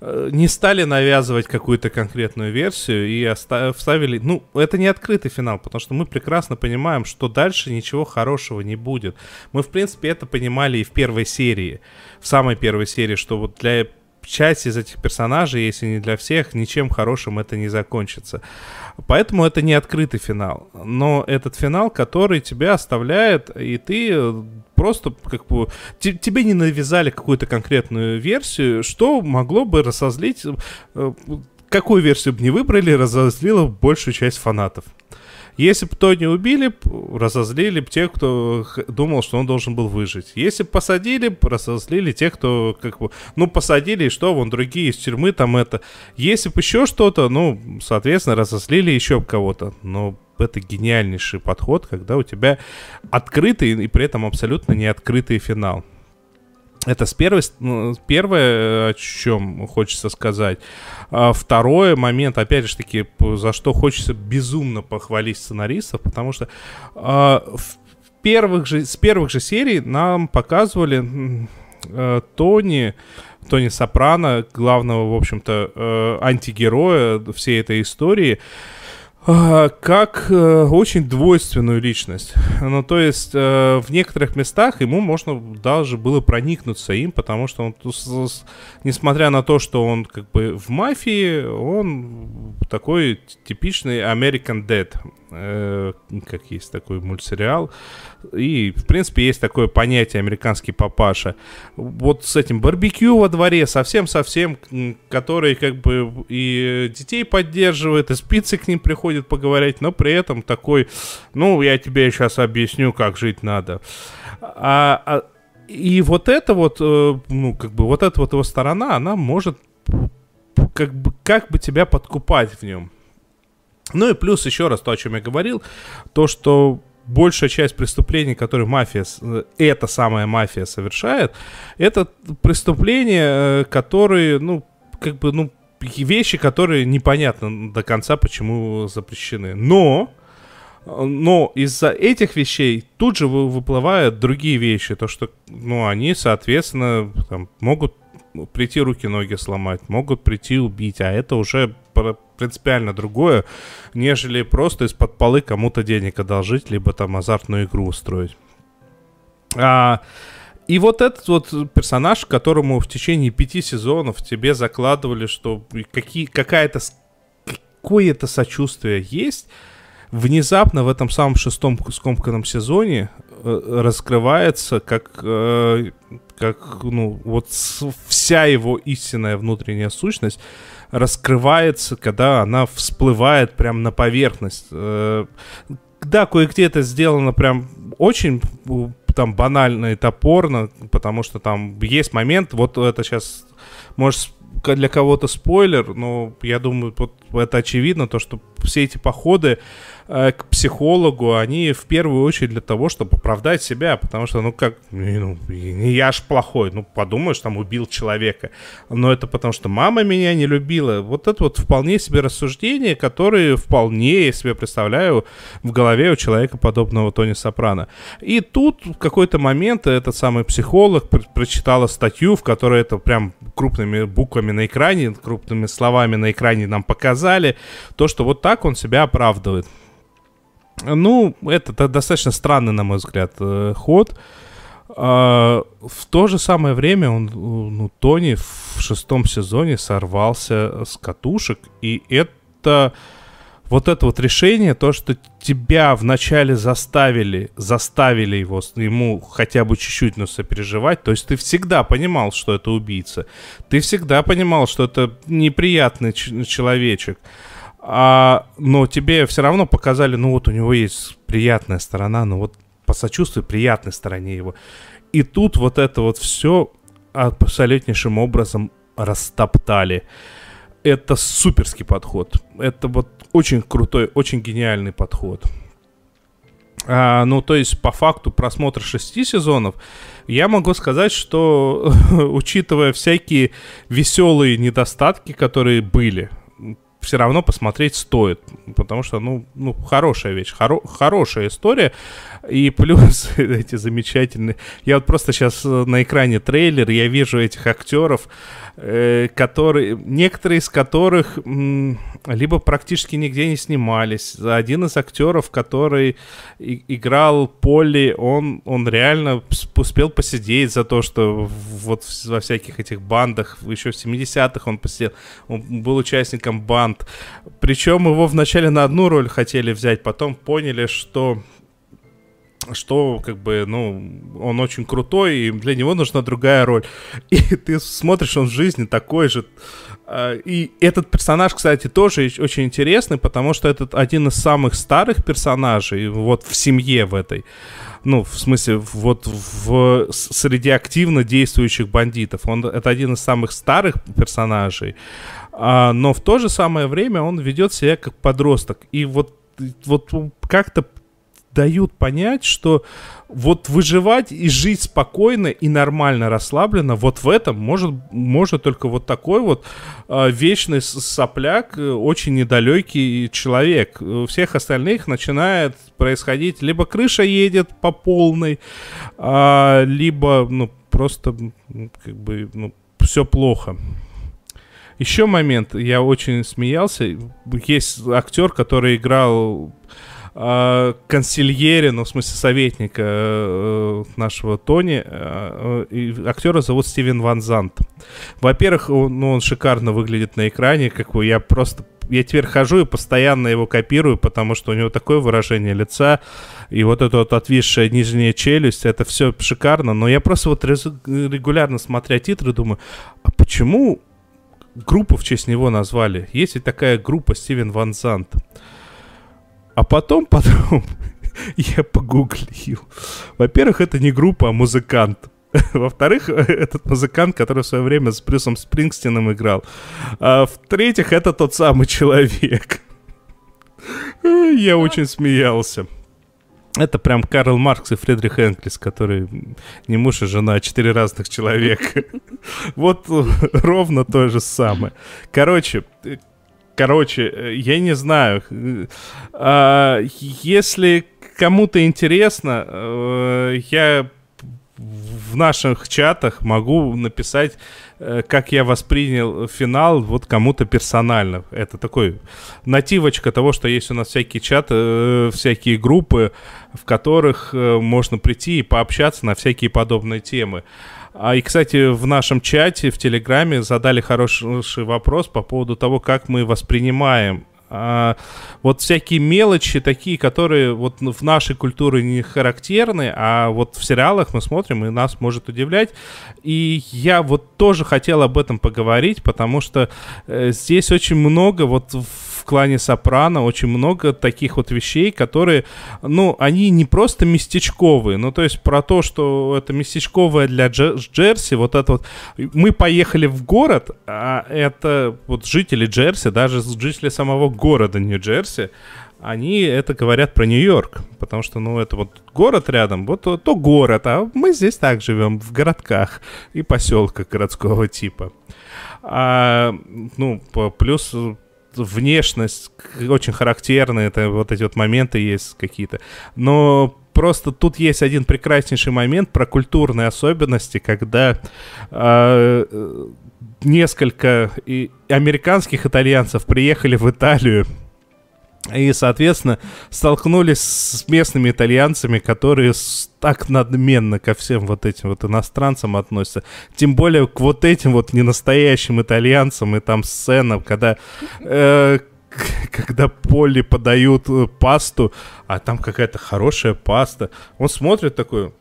э, не стали навязывать какую-то конкретную версию и оста- вставили... Ну, это не открытый финал, потому что мы прекрасно понимаем, что дальше ничего хорошего не будет. Мы, в принципе, это понимали и в первой серии, в самой первой серии, что вот для части из этих персонажей, если не для всех, ничем хорошим это не закончится. Поэтому это не открытый финал. Но этот финал, который тебя оставляет, и ты э, просто как бы... те- тебе не навязали какую-то конкретную версию, что могло бы разозлить... э, Какую версию бы не выбрали, разозлило большую часть фанатов. Если бы Тони убили, разозлили бы тех, кто думал, что он должен был выжить. Если бы посадили, разозлили тех, кто как бы, ну, посадили, и что, вон другие из тюрьмы там это. Если бы еще что-то, ну, соответственно, разозлили еще кого-то. Но это гениальнейший подход, когда у тебя открытый и при этом абсолютно не открытый финал. Это с первой, ну, первое, о чем хочется сказать. А второй момент, опять же таки, за что хочется безумно похвалить сценаристов, потому что а, в первых же, с первых же серий нам показывали э, Тони, Тони Сопрано, главного, в общем-то, э, антигероя всей этой истории, как э, очень двойственную личность. Ну, то есть, э, в некоторых местах ему можно даже было проникнуться им, потому что он, несмотря на то, что он как бы в мафии, он такой типичный American Dead, э, как есть такой мультсериал. И, в принципе, есть такое понятие американский папаша. Вот с этим барбекю во дворе, совсем-совсем, который как бы и детей поддерживает, и спицы к ним приходит поговорить, но при этом такой, ну, я тебе сейчас объясню, как жить надо. А, а- и вот это вот, э, ну, как бы, вот эта вот его сторона, она может как бы, как бы тебя подкупать в нем. Ну и плюс еще раз то, о чем я говорил, то, что большая часть преступлений, которые мафия, э, эта самая мафия совершает, это преступления, э, которые, ну, как бы, ну, вещи, которые непонятно до конца, почему запрещены. Но, но из-за этих вещей тут же вы- выплывают другие вещи, то что, ну, они, соответственно, там, могут прийти руки-ноги сломать, могут прийти убить, а это уже принципиально другое, нежели просто из-под полы кому-то денег одолжить, либо там азартную игру устроить. А, и вот этот вот персонаж, которому в течение пяти сезонов тебе закладывали, что какие, какая-то какое-то сочувствие есть, внезапно в этом самом шестом скомканном сезоне э, раскрывается как, э, как ну, вот вся его истинная внутренняя сущность раскрывается, когда она всплывает прям на поверхность. Э, да, кое-где это сделано прям очень там банально и топорно, потому что там есть момент, вот это сейчас, может, для кого-то спойлер, но я думаю, вот это очевидно, то, что все эти походы э, к психологу, они в первую очередь для того, чтобы оправдать себя, потому что, ну, как, ну, я ж плохой, ну, подумаешь, там, убил человека, но это потому что мама меня не любила. Вот это вот вполне себе рассуждения, которые вполне я себе представляю в голове у человека, подобного Тони Сопрано. И тут в какой-то момент этот самый психолог пр- прочитала статью, в которой это прям крупными буквами на экране, крупными словами на экране нам показали, то, что вот так он себя оправдывает. Ну, это до- достаточно странный, на мой взгляд, э, ход. А, в то же самое время он, э, ну, Тони в шестом сезоне сорвался с катушек, и это вот это вот решение, то, что тебя вначале заставили, заставили его, ему хотя бы чуть-чуть, но сопереживать, то есть ты всегда понимал, что это убийца, ты всегда понимал, что это неприятный человечек, а, но тебе все равно показали, ну вот у него есть приятная сторона, ну вот посочувствуй приятной стороне его. И тут вот это вот все абсолютнейшим образом растоптали. Это суперский подход. Это вот очень крутой, очень гениальный подход. А, ну, то есть, по факту просмотра шести сезонов, я могу сказать, что, учитывая всякие веселые недостатки, которые были, все равно посмотреть стоит. Потому что, ну, ну хорошая вещь, хоро- хорошая история. И плюс эти замечательные... Я вот просто сейчас на экране трейлер, я вижу этих актеров, э, которые... Некоторые из которых м, либо практически нигде не снимались. Один из актеров, который и- играл Полли, он, он реально успел посидеть за то, что вот во всяких этих бандах, еще в 70-х он посидел, он был участником банд. Причем его вначале на одну роль хотели взять, потом поняли, что что, как бы, ну, он очень крутой, и для него нужна другая роль. И ты смотришь, он в жизни такой же. А, И этот персонаж, кстати, тоже очень интересный, потому что этот один из самых старых персонажей вот в семье в этой. Ну, в смысле, вот в, среди активно действующих бандитов. Он, это один из самых старых персонажей. А, но в то же самое время он ведет себя как подросток. И вот, вот как-то дают понять, что вот выживать и жить спокойно и нормально расслабленно, вот в этом может, может только вот такой вот э, вечный сопляк, э, очень недалекий человек. У всех остальных начинает происходить, либо крыша едет по полной, а, либо, ну, просто, как бы, ну, все плохо. Еще момент, я очень смеялся. Есть актер, который играл э, консильере, ну, в смысле, советника э, нашего Тони. э, э, и актера зовут Стивен Ван Зант. Во-первых, он, ну, он шикарно выглядит на экране, как бы я просто... Я теперь хожу и постоянно его копирую, потому что у него такое выражение лица, и вот эта вот отвисшая нижняя челюсть, это все шикарно, но я просто вот регулярно, смотря титры, думаю, а почему группу в честь него назвали? Есть ведь такая группа Стивен Ван Зант. А потом, потом я погуглил. Во-первых, это не группа, а музыкант. Во-вторых, этот музыкант, который в свое время с Брюсом Спрингстином играл. А в-третьих, это тот самый человек. Я очень смеялся. Это прям Карл Маркс и Фридрих Энглис, который не муж и жена, а четыре разных человека. Вот ровно то же самое. Короче, короче, я не знаю. А, если кому-то интересно, э, я в наших чатах могу написать, э, как я воспринял финал вот кому-то персонально. Это такой нативочка того, что есть у нас всякие чаты, э, всякие группы, в которых э, можно прийти и пообщаться на всякие подобные темы. А, и, кстати, в нашем чате, в Телеграме задали хороший вопрос по поводу того, как мы воспринимаем а, вот всякие мелочи такие, которые вот в нашей культуре не характерны, а вот в сериалах мы смотрим, и нас может удивлять. И я вот тоже хотел об этом поговорить, потому что э, здесь очень много вот в в клане Сопрано очень много таких вот вещей, которые, ну, они не просто местечковые, ну, то есть про то, что это местечковое для Джерси, вот это вот, мы поехали в город, а это вот жители Джерси, даже жители самого города Нью-Джерси, они это говорят про Нью-Йорк, потому что, ну, это вот город рядом, вот то, то город, а мы здесь так живем, в городках и поселках городского типа. А, ну, плюс внешность очень характерная, это вот эти вот моменты есть какие-то. Но просто тут есть один прекраснейший момент про культурные особенности, когда э, несколько и американских итальянцев приехали в Италию и, соответственно, столкнулись с местными итальянцами, которые так надменно ко всем вот этим вот иностранцам относятся. Тем более к вот этим вот ненастоящим итальянцам и там сценам, когда... Э, когда Полли подают э, пасту, а там какая-то хорошая паста, он смотрит такой,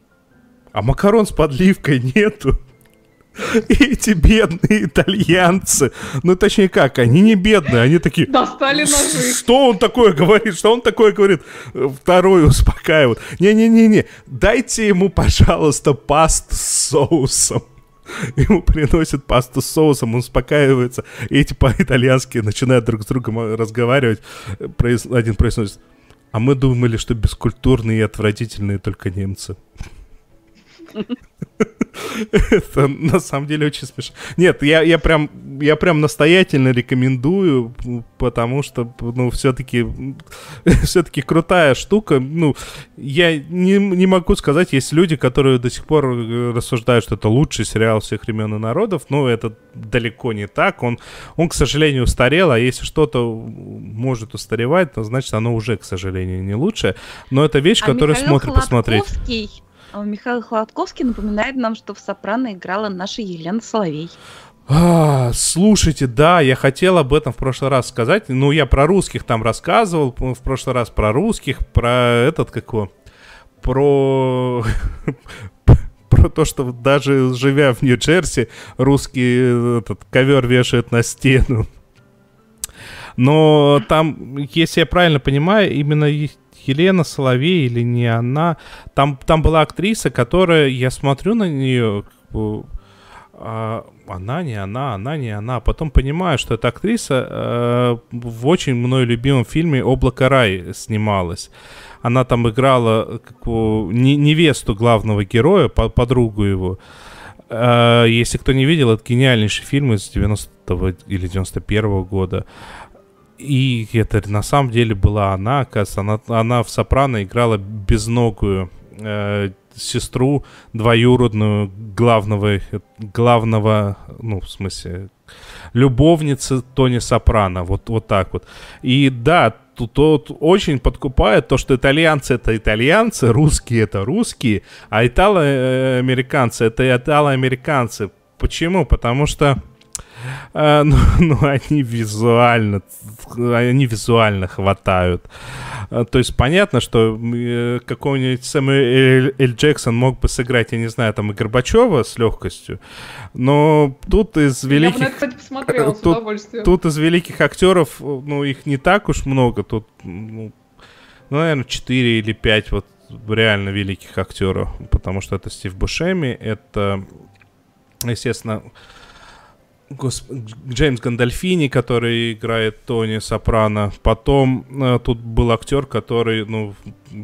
а макарон с подливкой нету. эти бедные итальянцы, ну точнее как, они не бедные, они такие... Достали ножи. Что он такое говорит, что он такое говорит? Второй успокаивает. Не-не-не-не, дайте ему, пожалуйста, пасту с соусом. Ему приносят пасту с соусом, он успокаивается. И эти по-итальянски начинают друг с другом разговаривать. Один произносит, а мы думали, что бескультурные и отвратительные только немцы. Это на самом деле очень смешно. Нет, я, я, прям, я прям настоятельно рекомендую, потому что, ну, все-таки все-таки крутая штука. Ну, я не, не могу сказать, есть люди, которые до сих пор э, рассуждают, что это лучший сериал всех времен и народов, но это далеко не так. Он, он к сожалению, устарел, а если что-то может устаревать, то значит оно уже, к сожалению, не лучшее. Но это вещь, а которую смотрит посмотреть. А Михаил Холодковский напоминает нам, что в «Сопрано» играла наша Елена Соловей. А, слушайте, да, я хотел об этом в прошлый раз сказать. Ну, я про русских там рассказывал, в прошлый раз про русских, про этот, как его, про... про то, что даже живя в Нью-Джерси, русский этот ковер вешают на стену. Но там, если я правильно понимаю, именно Елена Соловей или не она. Там, там была актриса, которая, я смотрю на нее, а, она не она, она не она. Потом понимаю, что эта актриса э, в очень мной любимом фильме «Облако рай» снималась. Она там играла невесту главного героя, по, подругу его. Э, если кто не видел, это гениальнейший фильм из 90-го или 91-го года. И это на самом деле была она, оказывается, она, она в «Сопрано» играла безногую э, сестру двоюродную главного, главного, ну, в смысле, любовницы Тони Сопрано, вот, вот так вот. И да, тут, тут очень подкупает то, что итальянцы это итальянцы, русские это русские, а итало-американцы это итало-американцы. Почему? Потому что а, ну, ну, они визуально, они визуально хватают. А, то есть понятно, что э, какой-нибудь Сэмюэл Эль Джексон мог бы сыграть, я не знаю, там и Горбачева с легкостью, но тут из великих... Я бы, кстати, посмотрела тут, с удовольствием. Тут из великих актеров, ну, их не так уж много, тут, ну, ну наверное, 4 или 5 вот реально великих актеров, потому что это Стив Бушеми, это, естественно, Госп... Джеймс Гандальфини, который играет Тони Сопрано. Потом э, тут был актер, который, ну,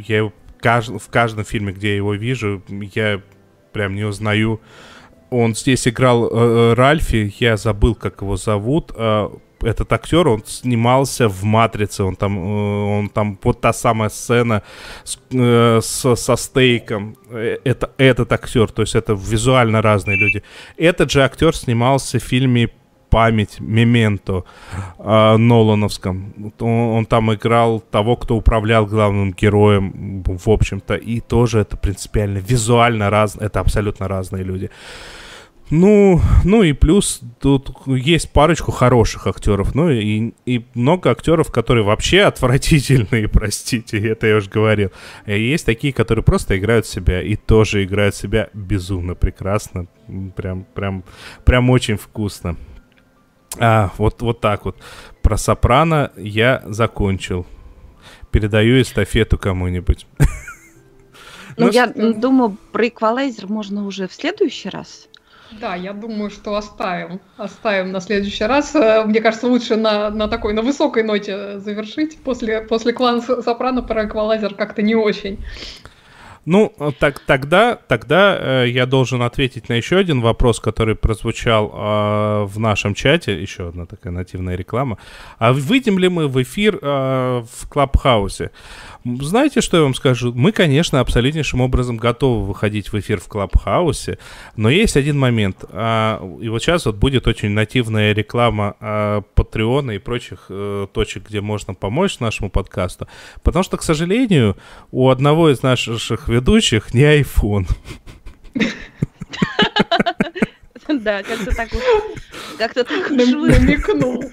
я его кажд- в каждом фильме, где я его вижу, я прям не узнаю. Он здесь играл э, э, Ральфи, я забыл, как его зовут. э, этот актер, он снимался в «Матрице», он там, э, он там, вот та самая сцена с, э, с- со стейком, Э, это этот актер, то есть это визуально разные люди. Этот же актер снимался в фильме «Память», «Мементо», э, Нолановском. Он, он там играл того, кто управлял главным героем, в общем-то, и тоже это принципиально, визуально разно, это абсолютно разные люди. Ну, ну и плюс тут есть парочку хороших актеров, ну и, и много актеров, которые вообще отвратительные, простите, это я уже говорил. А есть такие, которые просто играют себя и тоже играют себя безумно прекрасно, прям, прям, прям очень вкусно. А, вот, вот так вот. Про Сопрано я закончил. Передаю эстафету кому-нибудь. Ну, Ну, я что- думаю, про эквалайзер можно уже в следующий раз. Да, я думаю, что оставим. Оставим на следующий раз. Э, Мне кажется, лучше на, на такой, на высокой ноте завершить. После, после клана Сопрано про эквалайзер как-то не очень. Ну, так, тогда, тогда э, я должен ответить на еще один вопрос, который прозвучал э, в нашем чате. Еще одна такая нативная реклама. А выйдем ли мы в эфир э, в Клабхаусе? Знаете, что я вам скажу? Мы, конечно, абсолютнейшим образом готовы выходить в эфир в Клабхаусе, но есть один момент. А, и вот сейчас вот будет очень нативная реклама а, Патреона и прочих э, точек, где можно помочь нашему подкасту. Потому что, к сожалению, у одного из наших ведущих не iPhone. Да, как-то так вот- как-то так. Намекнул.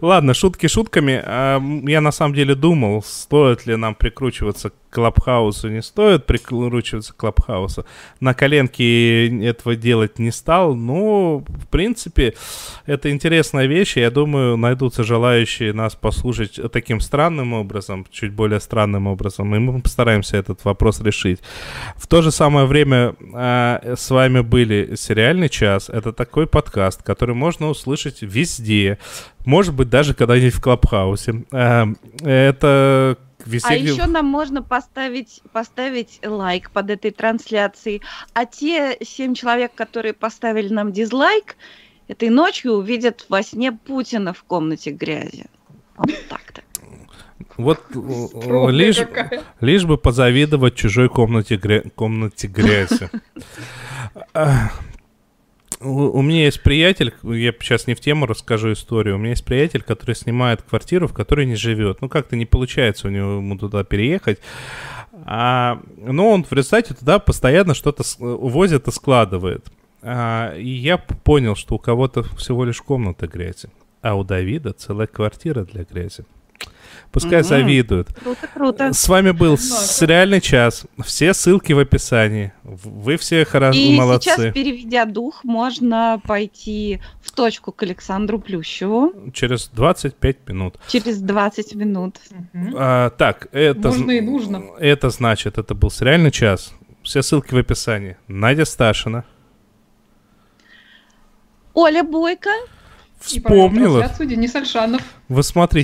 Ладно, шутки шутками. А, Я на самом деле думал, стоит ли нам прикручиваться к Клабхаусу, не стоит прикручиваться к Клабхаусу. На коленке этого делать не стал, но, в принципе, это интересная вещь, я думаю, найдутся желающие нас послушать таким странным образом, чуть более странным образом, и мы постараемся этот вопрос решить. В то же самое время а, с вами были «Сериальный час». Это такой подкаст, который можно услышать везде. Может быть, даже когда-нибудь в Клабхаусе. А, это А веселье... еще нам можно поставить, поставить лайк под этой трансляцией. А те семь человек, которые поставили нам дизлайк, этой ночью увидят во сне Путина в комнате грязи. Вот так-то. Вот э, Строгая лишь, какая. лишь бы позавидовать чужой комнате, гря- комнате грязи. У меня есть приятель, я сейчас не в тему расскажу историю. У меня есть приятель, который снимает квартиру, в которой не живет. Ну, как-то не получается у него ему туда переехать. А, но он в результате туда постоянно что-то увозит и складывает. А, и я понял, что у кого-то всего лишь комната грязи, а у Давида целая квартира для грязи. Пускай Мгм. завидуют. Круто, круто. С вами был сериальный час. Все ссылки в описании. Вы все хорошо, И молодцы. сейчас, переведя дух, можно пойти в точку к Александру Плющеву Через 25 минут. через 20 минут. Мгм. А, так, это... Можно и нужно. Это значит, это был сериальный час. Все ссылки в описании. Надя Сташина. Оля Бойко. И Вспомнила. трансляцию Денис Альшанов. Вы смотрите